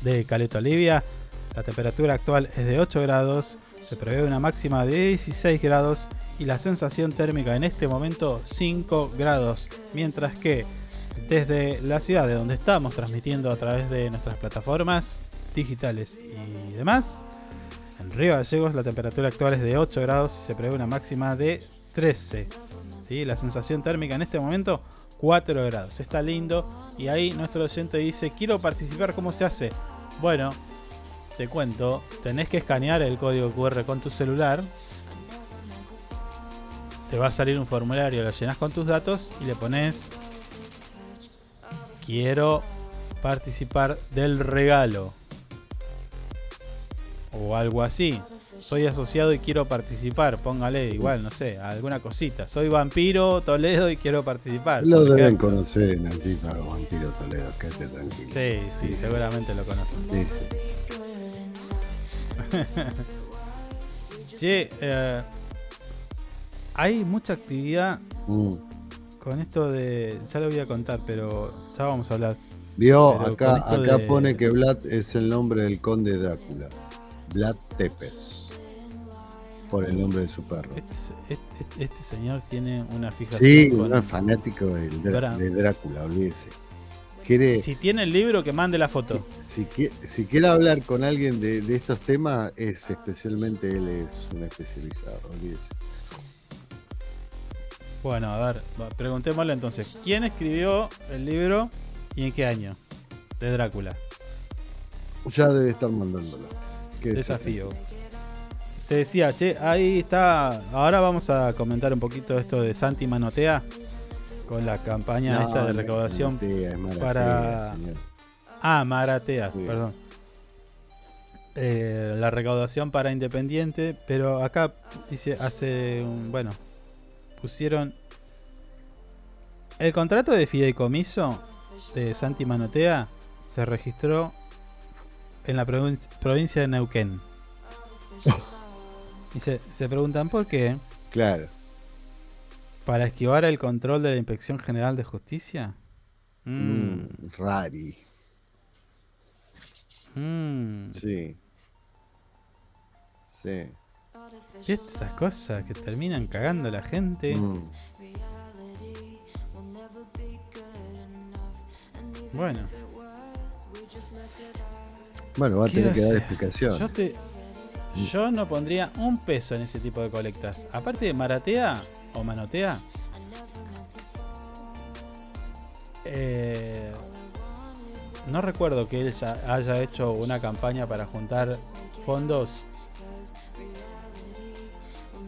de Caleta Olivia, la temperatura actual es de 8 grados. Se prevé una máxima de 16 grados y la sensación térmica en este momento 5 grados. Mientras que desde la ciudad de donde estamos transmitiendo a través de nuestras plataformas digitales y demás, en Río Gallegos la temperatura actual es de 8 grados y se prevé una máxima de 13. ¿sí? La sensación térmica en este momento 4 grados. Está lindo. Y ahí nuestro oyente dice, quiero participar, ¿cómo se hace? Bueno, te cuento, tenés que escanear el código QR con tu celular. Te va a salir un formulario, lo llenas con tus datos y le pones, quiero participar del regalo o algo así. Soy asociado y quiero participar. Póngale igual, no sé, alguna cosita. Soy vampiro Toledo y quiero participar. Lo deben ejemplo. conocer, Nachito, Vampiro Toledo, quédate tranquilo. Sí, sí, seguramente lo conocen. Sí, sí. Che, eh, hay mucha actividad Mm. con esto de. Ya lo voy a contar, pero ya vamos a hablar. Vio, Pero acá, acá de- pone que Vlad es el nombre del conde Drácula. Vlad Tepes. Por el nombre de su perro. Este, este- este señor tiene una fijación. Sí, con- es fanático del de Drácula, olvídese. Quiere, Si tiene el libro, que mande la foto. si, qui- si quiere hablar con alguien de, de estos temas, es especialmente él es un especializado, olvídese. Bueno, a ver, preguntémosle entonces. ¿Quién escribió el libro y en qué año? De Drácula. Ya debe estar mandándolo. Qué Desafío. Te decía, che, ahí está. Ahora vamos a comentar un poquito esto de Santi Manotea con la campaña No, esta de recaudación Maratea, es Maratea, para. señor. Ah, Maratea, perdón. Eh, la recaudación para Independiente, pero acá dice hace un. Bueno, pusieron. El contrato de fideicomiso de Santi Manotea se registró en la provin- provincia de Neuquén. Y se, se preguntan por qué. Claro. ¿Para esquivar el control de la Inspección General de Justicia? Mm. Mm, rari. Mm. Sí. Sí. ¿Viste esas cosas que terminan cagando a la gente? Mm. Bueno. Bueno, va a ¿Qué tener que dar explicación. Yo, te- yo no pondría un peso en ese tipo de colectas. Aparte de Maratea o Manotea. eh, no recuerdo que él ya haya hecho una campaña para juntar fondos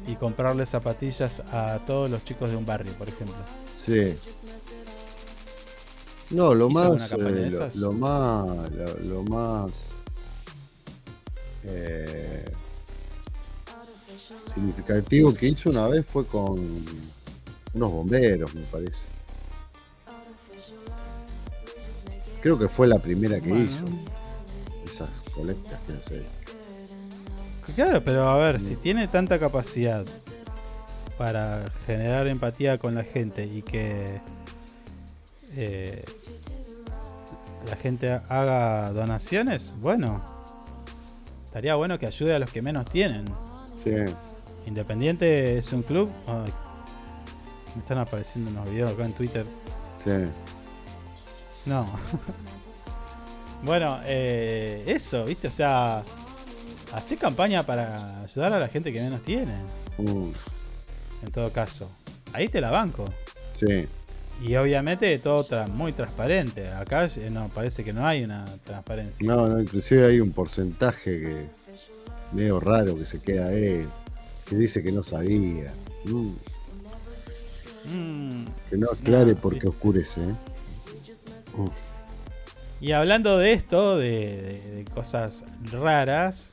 y comprarle zapatillas a todos los chicos de un barrio, por ejemplo. Sí. No, lo ¿Hizo alguna más, eh, lo, más, lo, lo más eh, significativo que hizo una vez fue con unos bomberos, me parece. Creo que fue la primera que Bueno. hizo. Esas colectas que hace. Claro, pero a ver, Mm. si tiene tanta capacidad para generar empatía con la gente y que eh, la gente haga donaciones, bueno, estaría bueno que ayude a los que menos tienen. Sí. Independiente es un club. Ay, me están apareciendo unos videos acá en Twitter. Sí. No. bueno, eh, eso, ¿viste? O sea, hacer campaña para ayudar a la gente que menos tiene. Mm, En todo caso. Ahí te la banco. sí. Y obviamente todo tra- muy transparente. Acá eh, no parece que no hay una transparencia. No, no, inclusive hay un porcentaje que medio raro que se queda ahí, que dice que no sabía. Mm, Mm. que no aclare No, por qué oscurece. ¿eh? Y hablando de esto, de, de- de cosas raras,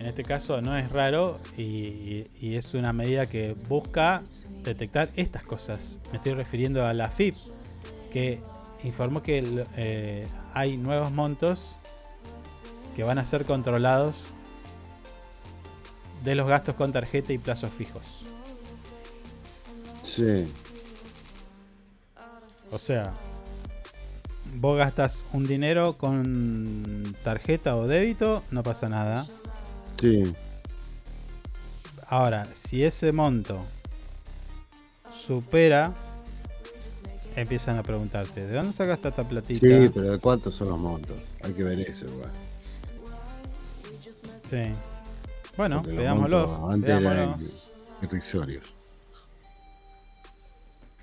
en este caso no es raro y, y- y es una medida que busca detectar estas cosas. Me estoy refiriendo a la FIP, que informó que eh, hay nuevos montos que van a ser controlados de los gastos con tarjeta y plazos fijos. Sí, O sea, vos gastas un dinero con tarjeta o débito, no pasa nada. sí. Ahora, si ese monto supera, empiezan a preguntarte, ¿de dónde sacaste esta platita? Sí, pero ¿de cuántos son los montos? Hay que ver eso igual. Sí. Bueno, Porque veámoslos. antes eran veámoslos. irrisorios.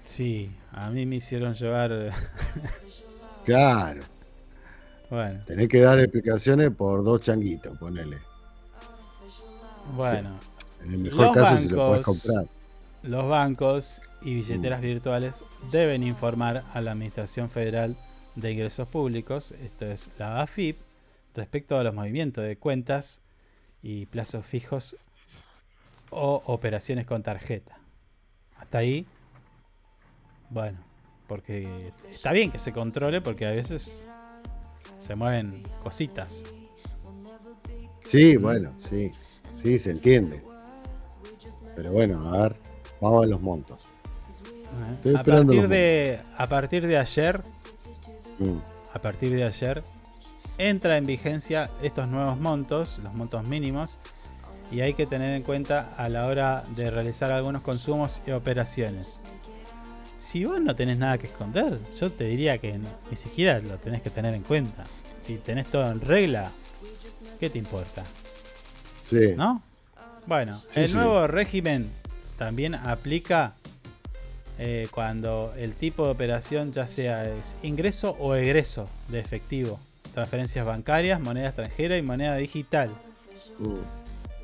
Sí, a mí me hicieron llevar. Claro, bueno, tenés que dar explicaciones por dos changuitos, ponele. bueno. En el mejor Los caso si lo podés bancos- comprar. Los bancos y Mm. billeteras virtuales deben informar a la Administración Federal de Ingresos Públicos, esto es la AFIP, respecto a los movimientos de cuentas y plazos fijos o operaciones con tarjeta. Hasta ahí, bueno, porque está bien que se controle porque a veces se mueven cositas. Sí, bueno, sí. Sí, se entiende. Pero bueno, a ver, vamos a los montos. Estoy A partir de, a partir de ayer, Mm, a partir de ayer entra en vigencia estos nuevos montos, los montos mínimos, y hay que tener en cuenta a la hora de realizar algunos consumos y operaciones. Si vos no tenés nada que esconder, yo te diría que no- ni siquiera lo tenés que tener en cuenta. Si tenés todo en regla, ¿qué te importa? Sí. ¿No? Bueno, Sí, el sí. nuevo régimen también aplica eh, cuando el tipo de operación ya sea es ingreso o egreso de efectivo, transferencias bancarias, moneda extranjera y moneda digital. mm,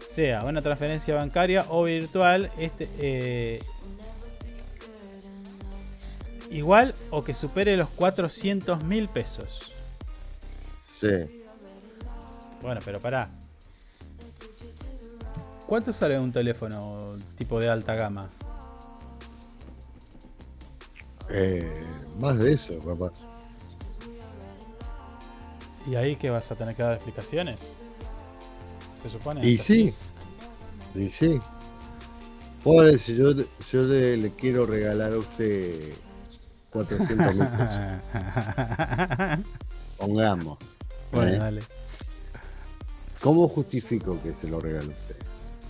Sea una transferencia bancaria o virtual, este eh, igual o que supere los 400 mil pesos. sí. Bueno, pero pará. ¿Cuánto sale un teléfono tipo de alta gama? Eh, más de eso, capaz. ¿Y ahí que vas a tener que dar explicaciones? Se supone. Y sí. Y sí. Pobre, si yo, yo le, le quiero regalar a usted 400 mil pesos. Pongamos. Bueno, ¿eh? dale. ¿Cómo justifico que se lo regalo a usted?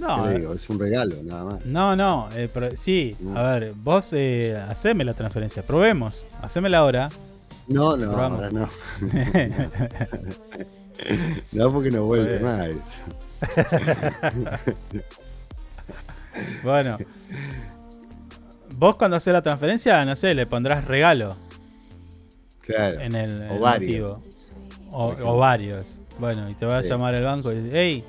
No, ¿Qué le eh, digo? Es un regalo, nada más. No, no, eh, pero sí, a ver, vos eh, haceme la transferencia, probemos, hacémela ahora. No, no, ahora no. no, porque no vuelve más eso. Bueno, vos cuando haces la transferencia, no sé, le pondrás regalo Claro. en el, O el varios. O, o varios. Bueno, y te va a Sí. llamar el banco y dice, hey,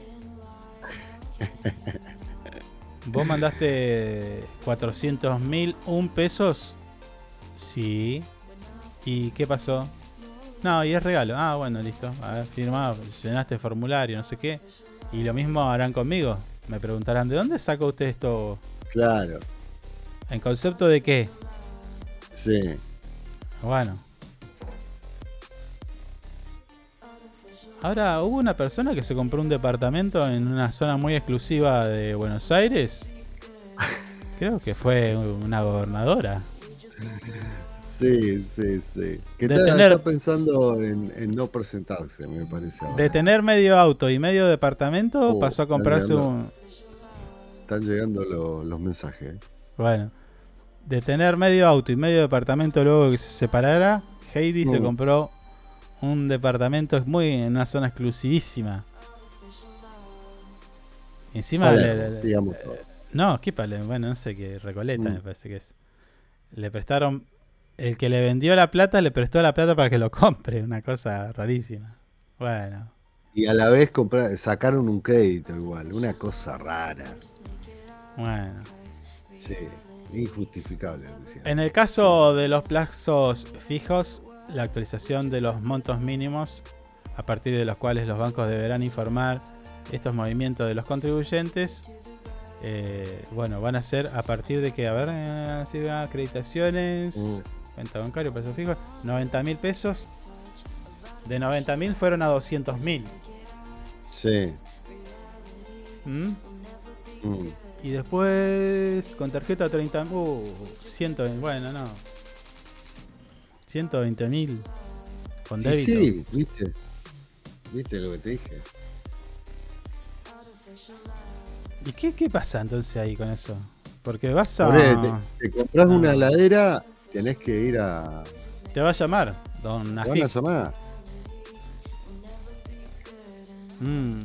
vos mandaste 400 mil un pesos. Sí. ¿Y qué pasó? No, y es regalo. Ah, bueno, listo. A ver, firmado, llenaste el formulario, no sé qué. Y lo mismo harán conmigo. Me preguntarán, ¿de dónde sacó usted esto? Claro, ¿En concepto de qué? sí. Bueno. Ahora, hubo una persona que se compró un departamento en una zona muy exclusiva de Buenos Aires. Creo que fue una gobernadora. Sí, sí, sí. Que De está, tener- está pensando en, en no presentarse, me parece. ahora. De tener medio auto y medio departamento, Oh, pasó a están comprarse llegando- un... Están llegando lo- los mensajes. ¿eh? Bueno. De tener medio auto y medio departamento luego que se separara, Heidi se Mm. compró un departamento muy en una zona exclusivísima. Encima le- Palermo, le- le- digamos. No, ¿qué Palermo? Bueno, no sé qué, Recoleta Mm. me parece que es. Le prestaron el que le vendió la plata le prestó la plata para que lo compre. Una cosa rarísima. Bueno. Y a la vez comprar, sacaron un crédito igual, una cosa rara. Bueno. Sí, injustificable. En el caso de los plazos fijos, la actualización de los montos mínimos, a partir de los cuales los bancos deberán informar estos movimientos de los contribuyentes, eh, bueno, van a ser a partir de que, a ver, eh, si va, acreditaciones, Mm. cuenta bancaria, pesos fijos, 90 mil pesos. De 90 mil fueron a 200 mil. Sí. ¿Mm? mm. Y después con tarjeta 30 uh, 120, bueno, no. 120 mil con Y débito. sí, viste. Viste lo que te dije. ¿Y qué, qué pasa entonces ahí con eso? Porque vas a. Poné, te, te compras una Ah. heladera, tenés que ir a. Te va a llamar, don Te van a llamar. Mm.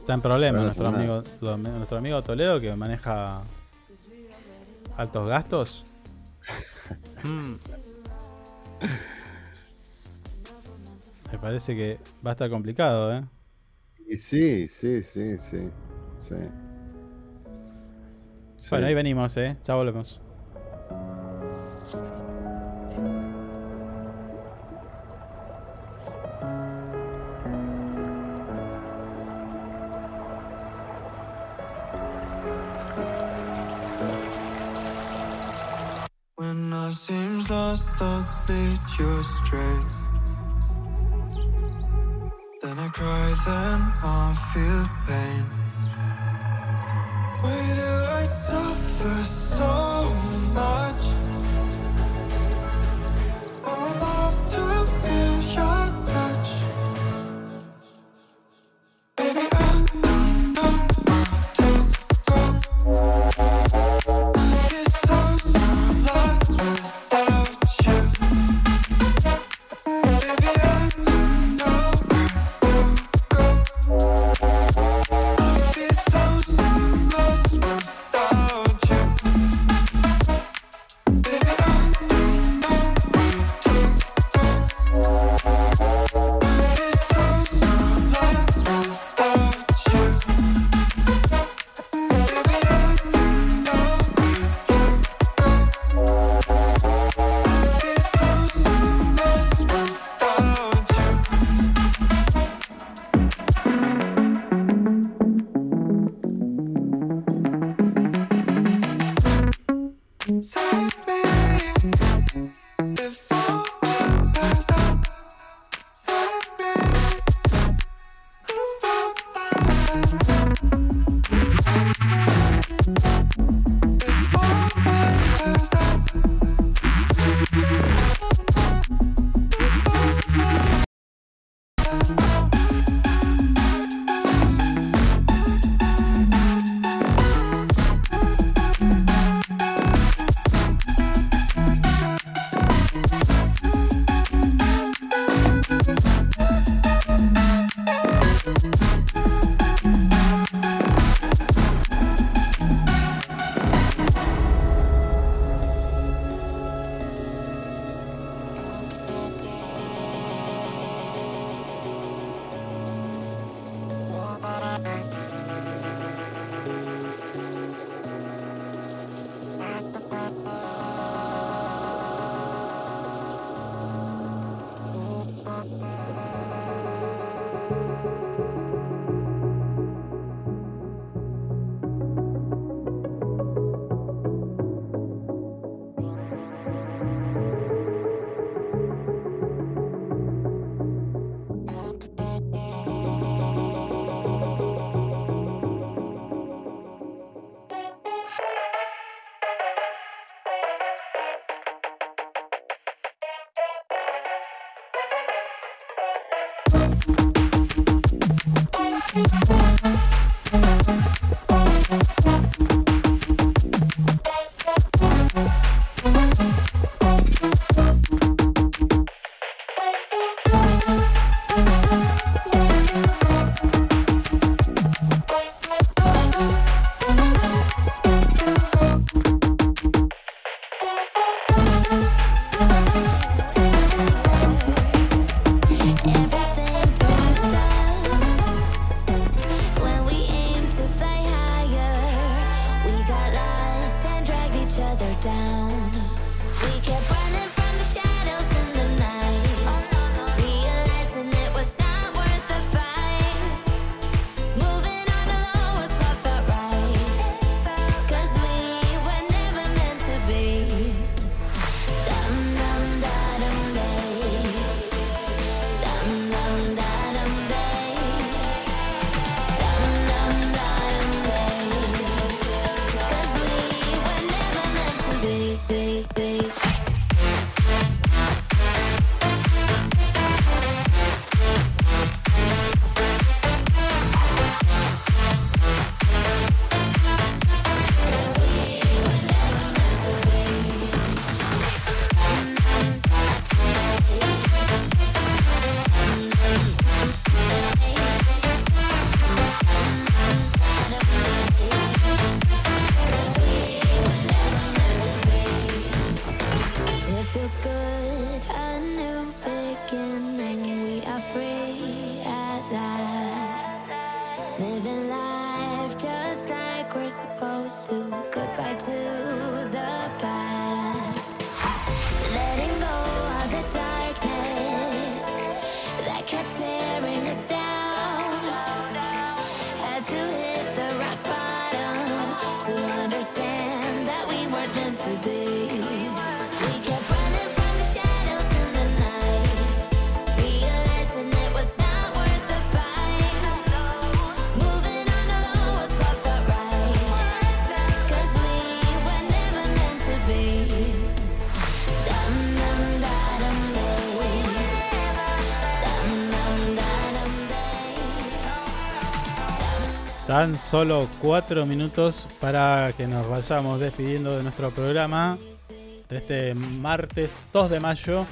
Está en problema nuestro llamar. amigo, lo- nuestro amigo Toledo que maneja altos gastos. Mm. Me parece que va a estar complicado, ¿eh? Y sí, sí, sí, sí. Sí. Bueno, ahí venimos, ¿eh? Ya volvemos. Seems lost, thoughts lead you astray. Then I cry, then I feel pain. Why do I suffer so much? Tan solo cuatro minutos para que nos vayamos despidiendo de nuestro programa de este martes 2 de mayo.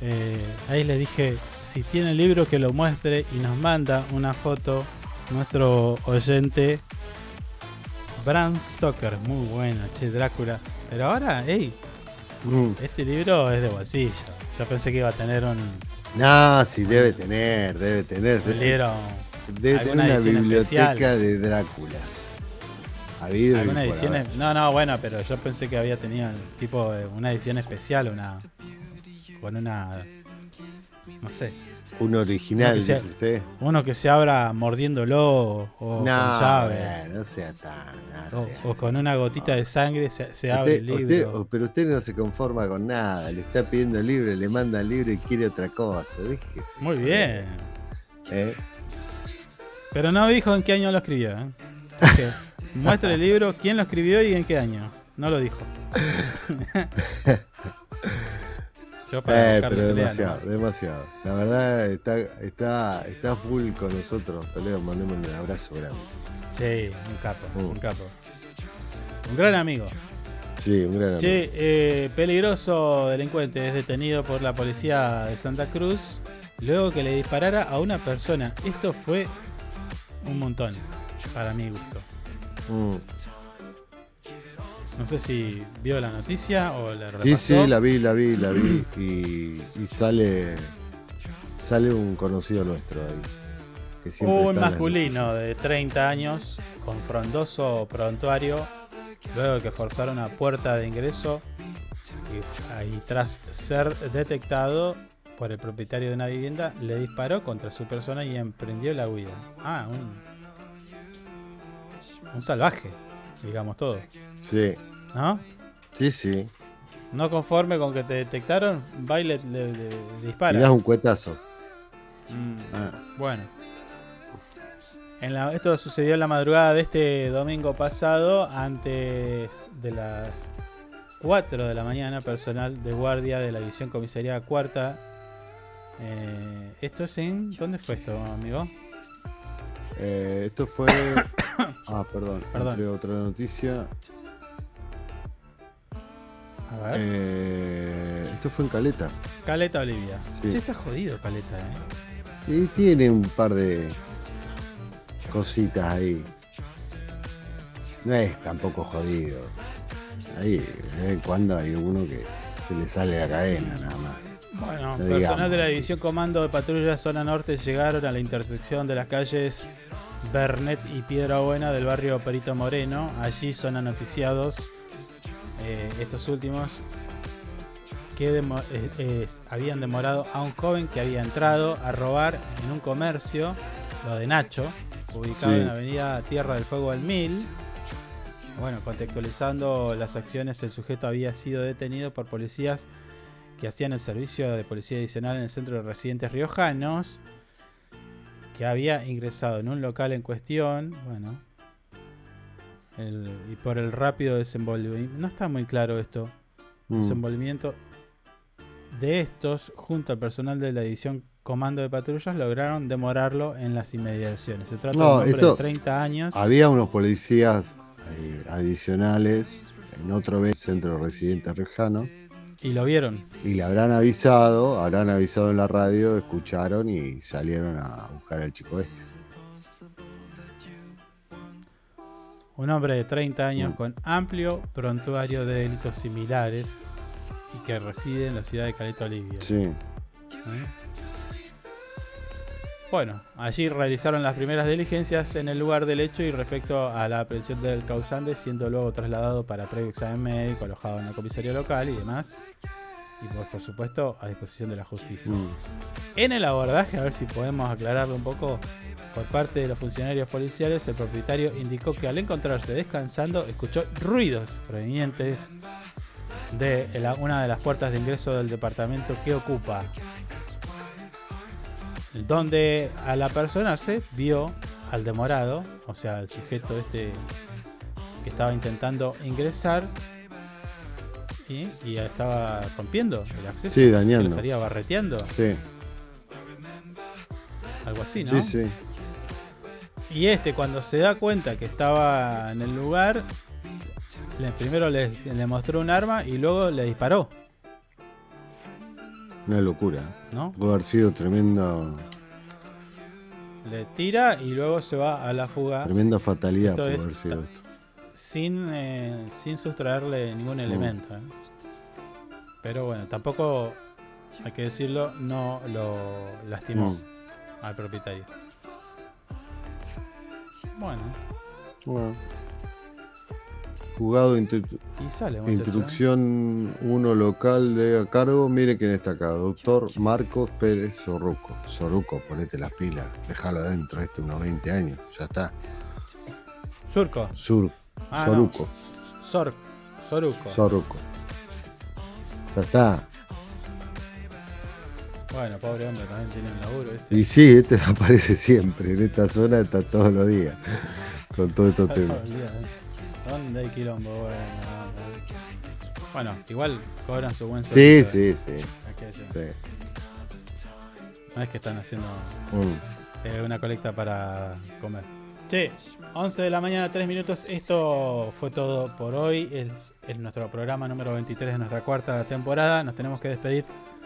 Eh, ahí le dije, si tiene el libro que lo muestre y nos manda una foto nuestro oyente Bram Stoker. Muy bueno, che, Drácula. Pero ahora, hey, Mm. este libro es de bolsillo. Yo pensé que iba a tener un, No, sí, debe tener, debe tener. un libro, Debe tener una biblioteca especial. de Dráculas. Habido y alguna edición. No, no, bueno, pero yo pensé que había tenido tipo una edición especial, una. con una. no sé. Un original, dice usted. Uno que se abra mordiéndolo o, o con No, llave. no sea tan. no O, sea o así. con una gotita de sangre se, se abre Usted- el usted- libro. pero usted no se conforma con nada. Le está pidiendo el libro, le manda el libro y quiere otra cosa. Déjese. Muy bien. ¿Eh? Pero no dijo en qué año lo escribió. ¿eh? Dije, muestre el libro, quién lo escribió y en qué año. No lo dijo. Yo para Eh, pero demasiado, demasiado. La verdad está, está, está full con nosotros. Toledo, mandémosle un abrazo grande. ¿no? Sí, un capo, Mm. un capo. Un gran amigo. Sí, un gran amigo. Eh, peligroso delincuente es detenido por la policía de Santa Cruz luego que le disparara a una persona. Esto fue un montón, para mi gusto. Mm. No sé si vio la noticia o la repasó. Sí, sí, la vi, la vi, la vi. Y, y sale sale un conocido nuestro ahí. Que Un masculino de 30 años con frondoso prontuario, luego de que forzara una puerta de ingreso y, ahí tras ser detectado por el propietario de una vivienda, le disparó contra su persona y emprendió la huida. Ah, un, un salvaje, digamos todo. Sí. ¿No? Sí, sí. No conforme con que te detectaron, va y le, le- le dispara. Tirás un cuetazo. Mm, Ah. Bueno. En la- esto sucedió en la madrugada de este domingo pasado, antes de las 4 de la mañana, personal de guardia de la división comisaría cuarta. Eh, esto es en. ¿Dónde fue esto, amigo? Eh, esto fue. ah, perdón. Perdón. Entre otra noticia. A ver. Eh, esto fue en Caleta. Caleta Olivia. sí. Che, está jodido Caleta, eh. Y tiene un par de cositas ahí. No es tampoco jodido. Ahí, de vez en cuando hay uno que se le sale la cadena nada más. Bueno, No personal digamos de la. División Comando de Patrulla Zona Norte llegaron a la intersección de las calles Bernet y Piedra Buena del barrio Perito Moreno. Allí son noticiados eh, estos últimos que demo- eh, eh, habían demorado a un joven que había entrado a robar en un comercio, lo de Nacho, ubicado Sí. en la avenida Tierra del Fuego al Mil. Bueno, contextualizando las acciones, el sujeto había sido detenido por policías que hacían el servicio de policía adicional en el centro de residentes riojanos, que había ingresado en un local en cuestión, bueno, el- y por el rápido desenvolvimiento, no está muy claro esto, Mm. desenvolvimiento de estos, junto al personal de la división Comando de Patrullas, lograron demorarlo en las inmediaciones. Se trata No, de un hombre esto- de 30 años. Había unos policías eh, adicionales en otro vez centro residente rejano. Y lo vieron. Y le habrán avisado, habrán avisado en la radio, escucharon y salieron a buscar al chico este. Un hombre de 30 años Mm. con amplio prontuario de delitos similares y que reside en la ciudad de Caleta Olivia. Sí. ¿Eh? Bueno, allí realizaron las primeras diligencias en el lugar del hecho y respecto a la aprehensión del causante, siendo luego trasladado para previo examen médico, alojado en la comisaría local y demás. Y por, por supuesto, a disposición de la justicia. Mm. En el abordaje, a ver si podemos aclararlo un poco, por parte de los funcionarios policiales, el propietario indicó que al encontrarse descansando, escuchó ruidos provenientes de la- una de las puertas de ingreso del departamento que ocupa. Donde al apersonarse vio al demorado, o sea, al sujeto este que estaba intentando ingresar y, y estaba rompiendo el acceso. Sí, dañando. Estaría barreteando. Sí, Algo así, ¿no? sí, sí. Y este, cuando se da cuenta que estaba en el lugar, le- primero le, le mostró un arma y luego le disparó. Una locura. ¿No? Puede haber sido tremenda, Le tira y luego se va a la fuga tremenda fatalidad. Esto Puede es haber sido ta- esto. sin, eh, sin sustraerle ningún elemento. ¿eh? Pero bueno, tampoco, hay que decirlo, no lo lastimó al propietario. Bueno, Bueno. Jugado de instru- y sale, muchacho, ¿eh? instrucción 1 local de a cargo. Mire quién está acá. Doctor Marcos Pérez Sorruco. Sorruco, ponete las pilas. Déjalo adentro, este unos 20 años. Ya está. Surco. Sur, Ah, no. Soruco. Sor, Soruco. Sorruco. Ya está. Bueno, pobre hombre, también tiene un laburo, ¿viste? Y sí, este aparece siempre. En esta zona está todos los días. Son todos estos temas. ¿Dónde hay quilombo? Bueno, no, bueno, igual cobran su buen Sí, sueldo, sí, ¿eh? sí. Aquello. Sí. No es que están haciendo Mm. eh, una colecta para comer. Che, 11 de la mañana, 3 minutos. Esto fue todo por hoy. Es, es nuestro programa número 23 de nuestra cuarta temporada. Nos tenemos que despedir,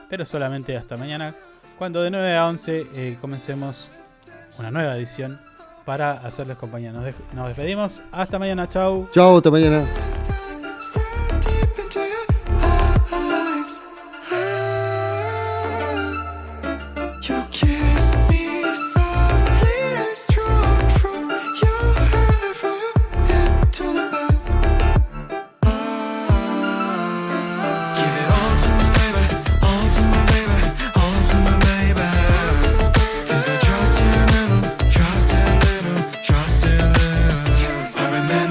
pero solamente hasta mañana, cuando de 9 a 11 eh, comencemos una nueva edición para hacerles compañía. Nos, despedimos. Hasta mañana. Chau. Chao, hasta mañana.